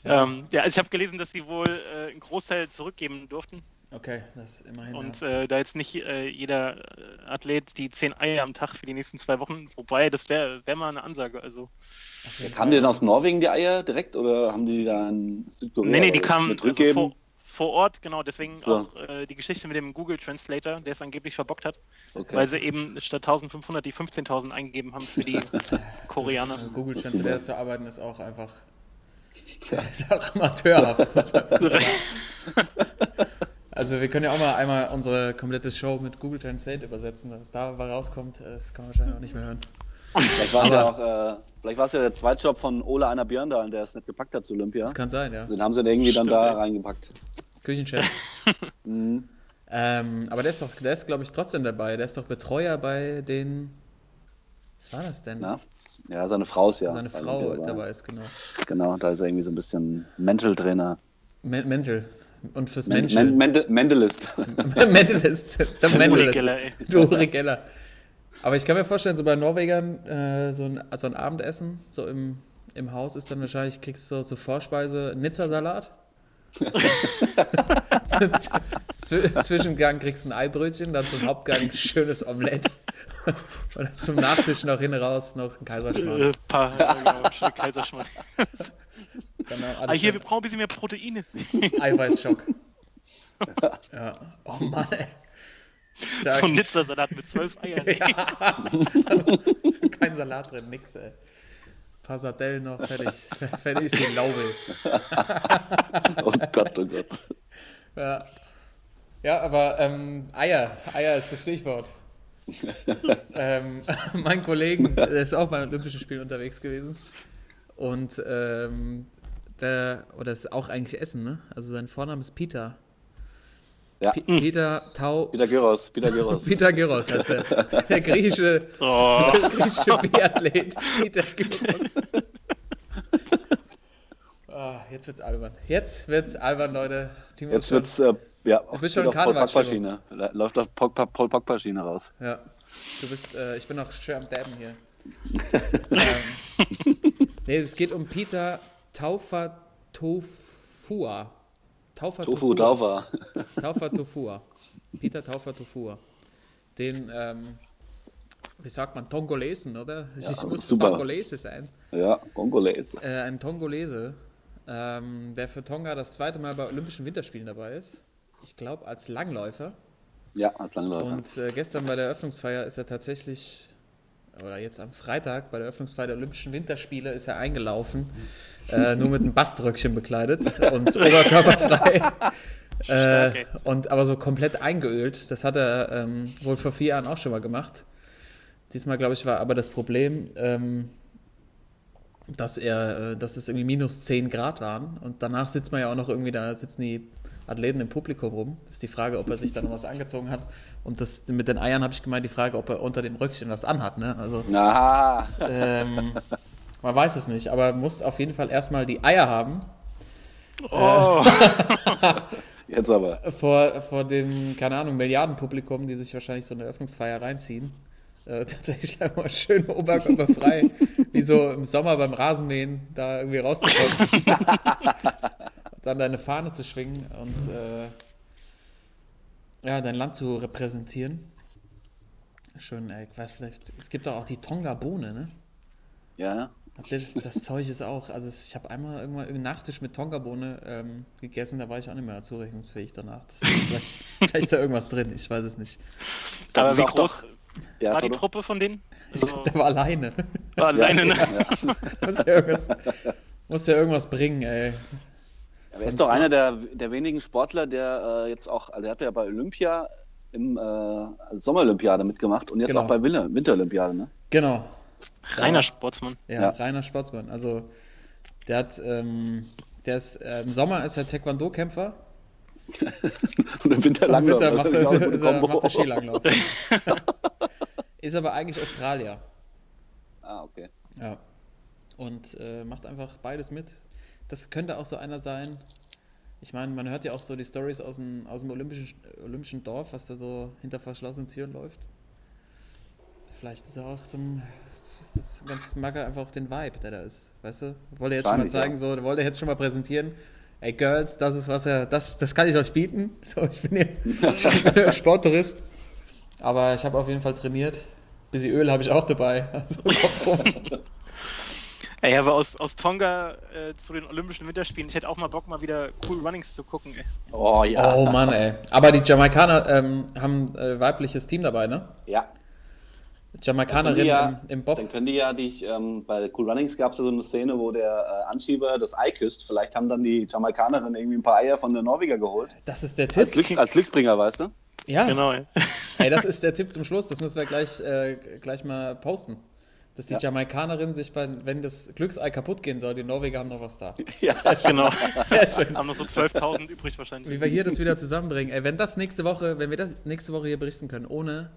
Ähm, ja, also ich habe gelesen, dass sie wohl äh, einen Großteil zurückgeben durften Okay, das ist immerhin. und ja. äh, da jetzt nicht äh, jeder Athlet die zehn Eier am Tag für die nächsten zwei Wochen. Wobei, das wäre wär mal eine Ansage. Also. Kamen die denn aus Norwegen die Eier direkt oder haben die da in Südkorea Nee, nee, die kamen also vor, vor Ort, genau, deswegen So. auch äh, die Geschichte mit dem Google Translator, der es angeblich verbockt hat, okay. weil sie eben statt 1500 die 15.000 eingegeben haben für die Koreaner. Also Google Translator zu arbeiten ist auch einfach. ist auch amateurhaft. also wir können ja auch mal einmal unsere komplette Show mit Google Translate übersetzen. Was da rauskommt, äh, das kann man wahrscheinlich auch nicht mehr hören. Vielleicht war es ja äh, vielleicht war es ja der Zweitjob von Ole Einer Björndal, der es nicht gepackt hat zu Olympia. Das kann sein, ja. Den haben sie dann irgendwie dann Stimmt, da ey. reingepackt. Küchenchef. Mhm. ähm, aber der ist doch, der ist glaube ich trotzdem dabei. Der ist doch Betreuer bei den. Was war das denn? Na? Ja, seine Frau ist ja. Seine Frau dabei ist, genau. Genau, da ist er irgendwie so ein bisschen Mental Trainer. Men Mental. Und fürs Men Menschen. Men Men Mentalist. Mentalist. Der Uri Mentalist. Geller, Uri. Aber ich kann mir vorstellen, so bei Norwegern, äh, so, ein, so ein Abendessen, so im, im Haus ist dann wahrscheinlich, kriegst du so zur Vorspeise Nizza-Salat. Zwischengang kriegst du ein Eibrötchen, dann zum Hauptgang schönes Omelett. Und dann zum Nachtisch noch hin raus noch ein Kaiserschmarrn. Äh, paar, ja, genau, schöne Kaiserschmarrn. Noch Ah, hier, wir brauchen ein bisschen mehr Proteine. Eiweißschock. Ja. Oh Mann, ey. So ein Nizza-Salat mit zwölf Eiern. ey. Kein Salat drin, nix, ey. Sardellen noch, fertig. Fertig ist die Laube. oh Gott, oh Gott. Ja, ja aber ähm, Eier. Eier ist das Stichwort. ähm, mein Kollegen, der ist auch bei Olympischen Spielen unterwegs gewesen. Und ähm, der, oder ist auch eigentlich Essen, ne? Also sein Vorname ist Peter. Ja. P Peter Tau. Peter Gyros, Peter Gyros. Peter Gyros heißt der. Der griechische, Oh, der griechische Biathlet Peter Gyros. Ah, jetzt wird's albern. Jetzt wird's albern, Leute. Timo Jetzt wird's, äh, ja, Du bist schon. Pogba-Schiene. Läuft auf Paul Pog- Paul Pogba-Schiene raus. Ja, du bist, äh, ich bin noch schön am Dabben hier. ähm, nee, es geht um Peter Taufa Tofua. Taufa Tofu, Tofua. Daufa. Taufa Tofua. Peter Taufa Tofua. Den, ähm, wie sagt man, Tongolesen, oder? Ich, ich muss super. Tongolese sein. Ja, Kongolese. Äh, ein Tongolese, ähm, der für Tonga das zweite Mal bei Olympischen Winterspielen dabei ist. Ich glaube, als Langläufer. Ja, als Langläufer. Und äh, gestern bei der Eröffnungsfeier ist er tatsächlich, oder jetzt am Freitag bei der Eröffnungsfeier der Olympischen Winterspiele ist er eingelaufen, äh, nur mit einem Baströckchen bekleidet und oberkörperfrei. Äh, und aber so komplett eingeölt. Das hat er ähm, wohl vor vier Jahren auch schon mal gemacht. Diesmal, glaube ich, war aber das Problem, ähm, dass er, äh, dass es irgendwie minus 10 Grad waren. Und danach sitzt man ja auch noch irgendwie, da sitzen die Athleten im Publikum rum. Das ist die Frage, ob er sich da noch was angezogen hat. Und das mit den Eiern habe ich gemeint, die Frage, ob er unter dem Röckchen was anhat. Ne? Also Na, ähm, man weiß es nicht, aber muss auf jeden Fall erstmal die Eier haben Oh, jetzt aber. vor, vor dem, keine Ahnung, Milliardenpublikum, die sich wahrscheinlich so eine Eröffnungsfeier reinziehen. Äh, tatsächlich einmal schön oberkörperfrei, wie so im Sommer beim Rasenmähen, da irgendwie rauszukommen. Dann deine Fahne zu schwingen und äh, ja, dein Land zu repräsentieren. Schön, ey, weiß vielleicht, es gibt doch auch die Tonga-Bohne, ne? Ja, Das, das Zeug ist auch, also ich habe einmal irgendwann einen Nachtisch mit Tongabohne ähm, gegessen, da war ich auch nicht mehr zurechnungsfähig danach. Das ist vielleicht, vielleicht ist da irgendwas drin, ich weiß es nicht. Das aber ist wie auch groß ja war die? Truppe von denen? Ich So, glaube, der war alleine. war alleine, ne? muss, ja irgendwas, muss ja irgendwas bringen, ey. Er ist doch einer der, der wenigen Sportler, der äh, jetzt auch, also er hat ja bei Olympia im äh, Sommerolympiade mitgemacht und jetzt Genau. auch bei Winter, Winterolympiade, ne? Genau, Reiner Sportsmann. ja, Ja. reiner Sportsmann. Also, der hat, ähm, der ist, äh, im Sommer ist er Taekwondo-Kämpfer, Und im Winter im Langlauf. Winter das macht ist er, genau eine ist er, macht er Skilanglauf. ist aber eigentlich Australier. Ah, okay. Ja. Und äh, macht einfach beides mit. Das könnte auch so einer sein. Ich meine, man hört ja auch so die Stories aus dem, aus dem olympischen, olympischen Dorf, was da so hinter verschlossenen Türen läuft. Vielleicht ist er auch zum. Ist das ganz mag er einfach auch den Vibe, der da ist. Weißt du? Wollte jetzt schon mal zeigen, ja. so, wollte jetzt schon mal präsentieren. Ey Girls, das ist was er, das, das kann ich euch bieten. So, ich bin hier, hier Sporttourist. Aber ich habe auf jeden Fall trainiert. Bisschen Öl habe ich auch dabei. Also. Ey, aber aus, aus Tonga äh, zu den Olympischen Winterspielen, ich hätte auch mal Bock, mal wieder cool Runnings zu gucken. Ey. Oh ja. Oh Mann, ey. Aber die Jamaikaner ähm, haben ein äh, weibliches Team dabei, ne? Ja. Jamaikanerin ja, im, im Bob. Dann können die ja, die, ähm, bei Cool Runnings gab es ja so eine Szene, wo der äh, Anschieber das Ei küsst. Vielleicht haben dann die Jamaikanerin irgendwie ein paar Eier von der Norweger geholt. Das ist der Als, Tipp. Glücks als Glücksbringer, weißt du? Ja, Genau, ey. ey, das ist der Tipp zum Schluss. Das müssen wir gleich, äh, gleich mal posten. Dass die Ja. Jamaikanerin sich bei, wenn das Glücksei kaputt gehen soll, die Norweger haben noch was da. Ja. genau. Sehr schön. Haben noch so 12.000 übrig wahrscheinlich. Wie wir hier das wieder zusammenbringen. Ey, wenn das nächste Woche, wenn wir das nächste Woche hier berichten können, ohne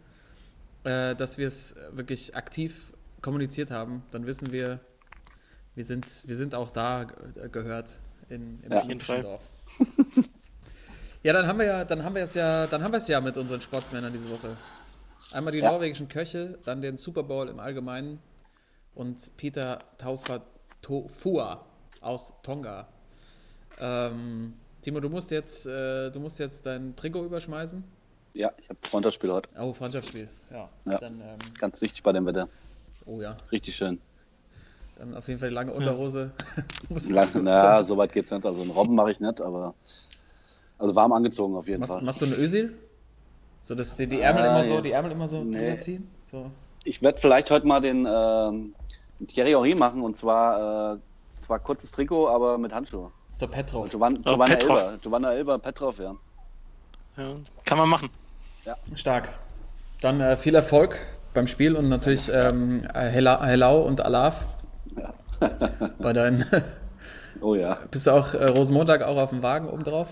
äh, dass wir es wirklich aktiv kommuniziert haben, dann wissen wir, wir sind, wir sind auch da ge- gehört in, im Ja. Dorf. ja, dann haben wir ja, dann haben wir es ja, dann haben wir es ja mit unseren Sportsmännern diese Woche. Einmal die Ja. norwegischen Köche, dann den Super Bowl im Allgemeinen und Peter Taufua aus Tonga. Ähm, Timo, du musst jetzt, äh, du musst jetzt dein Trikot überschmeißen. ja, ich habe Freundschaftsspiel heute. Oh, Freundschaftsspiel. Ja. Ja. Dann, ähm, Ganz wichtig bei dem Wetter. oh ja. Richtig schön. Dann auf jeden Fall die lange Unterhose. Muss- Lang, naja, so weit geht's nicht. Also einen Robben mache ich nicht, aber also warm angezogen auf jeden Machst, Fall. machst du eine Ösil? So, dass die, die Ärmel Ah, immer so, jetzt. die Ärmel immer so Nee. drüber ziehen? So. Ich werde vielleicht heute mal den ähm, Thierry Henry machen und zwar äh, zwar kurzes Trikot, aber mit Handschuhe. Ist der Petrov. Giovanna, Oh, Giovanna Petrov. Elber, Giovanna Elber, Petrov, ja. Ja, kann man machen. Stark. Dann äh, viel Erfolg beim Spiel und natürlich ähm, Hela- Helau und Alaf. Bei deinen. Oh ja. Bist du auch äh, Rosenmontag auch auf dem Wagen oben drauf?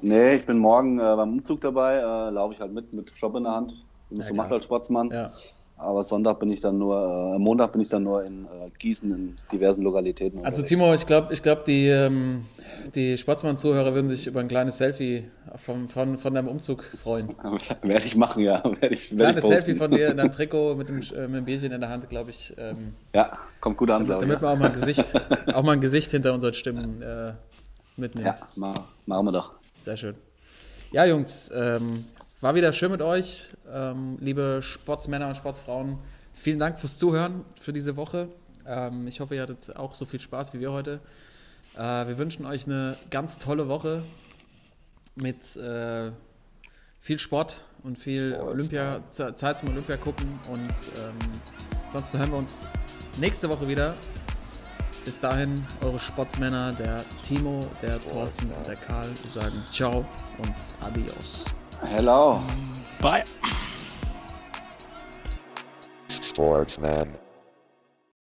Nee, ich bin morgen äh, beim Umzug dabei, äh, laufe ich halt mit, mit Job in der Hand. Ja, so macht als Sportsmann. Ja. Aber Sonntag bin ich dann nur, äh, Montag bin ich dann nur in äh, Gießen in diversen Lokalitäten. Also unterwegs. Timo, ich glaube, ich glaub, die, ähm, die Sportsmann-Zuhörer würden sich über ein kleines Selfie vom, von, von deinem Umzug freuen. Werde ich machen, ja. Werde ich, werd ich Kleines posten. Selfie von dir in deinem Trikot mit dem, äh, mit dem Bierchen in der Hand, glaube ich. Ähm, Ja, kommt gut an, glaube ich. damit man auch mal ein Gesicht, auch mal ein Gesicht hinter unseren Stimmen äh, mitnimmt. Ja, ma- machen wir doch. Sehr schön. Ja, Jungs, ähm, war wieder schön mit euch. Ähm, liebe Sportsmänner und Sportsfrauen, vielen Dank fürs Zuhören für diese Woche. Ähm, ich hoffe, ihr hattet auch so viel Spaß wie wir heute. Äh, wir wünschen euch eine ganz tolle Woche mit äh, viel Sport und viel Sport, Olympia, Ze- Zeit zum Olympia gucken. Und ähm, ansonsten hören wir uns nächste Woche wieder. Bis dahin, eure Sportsmänner, der Timo, der Thorsten und der Karl, sagen Ciao und Adios. Hello. Bye. Sportsman.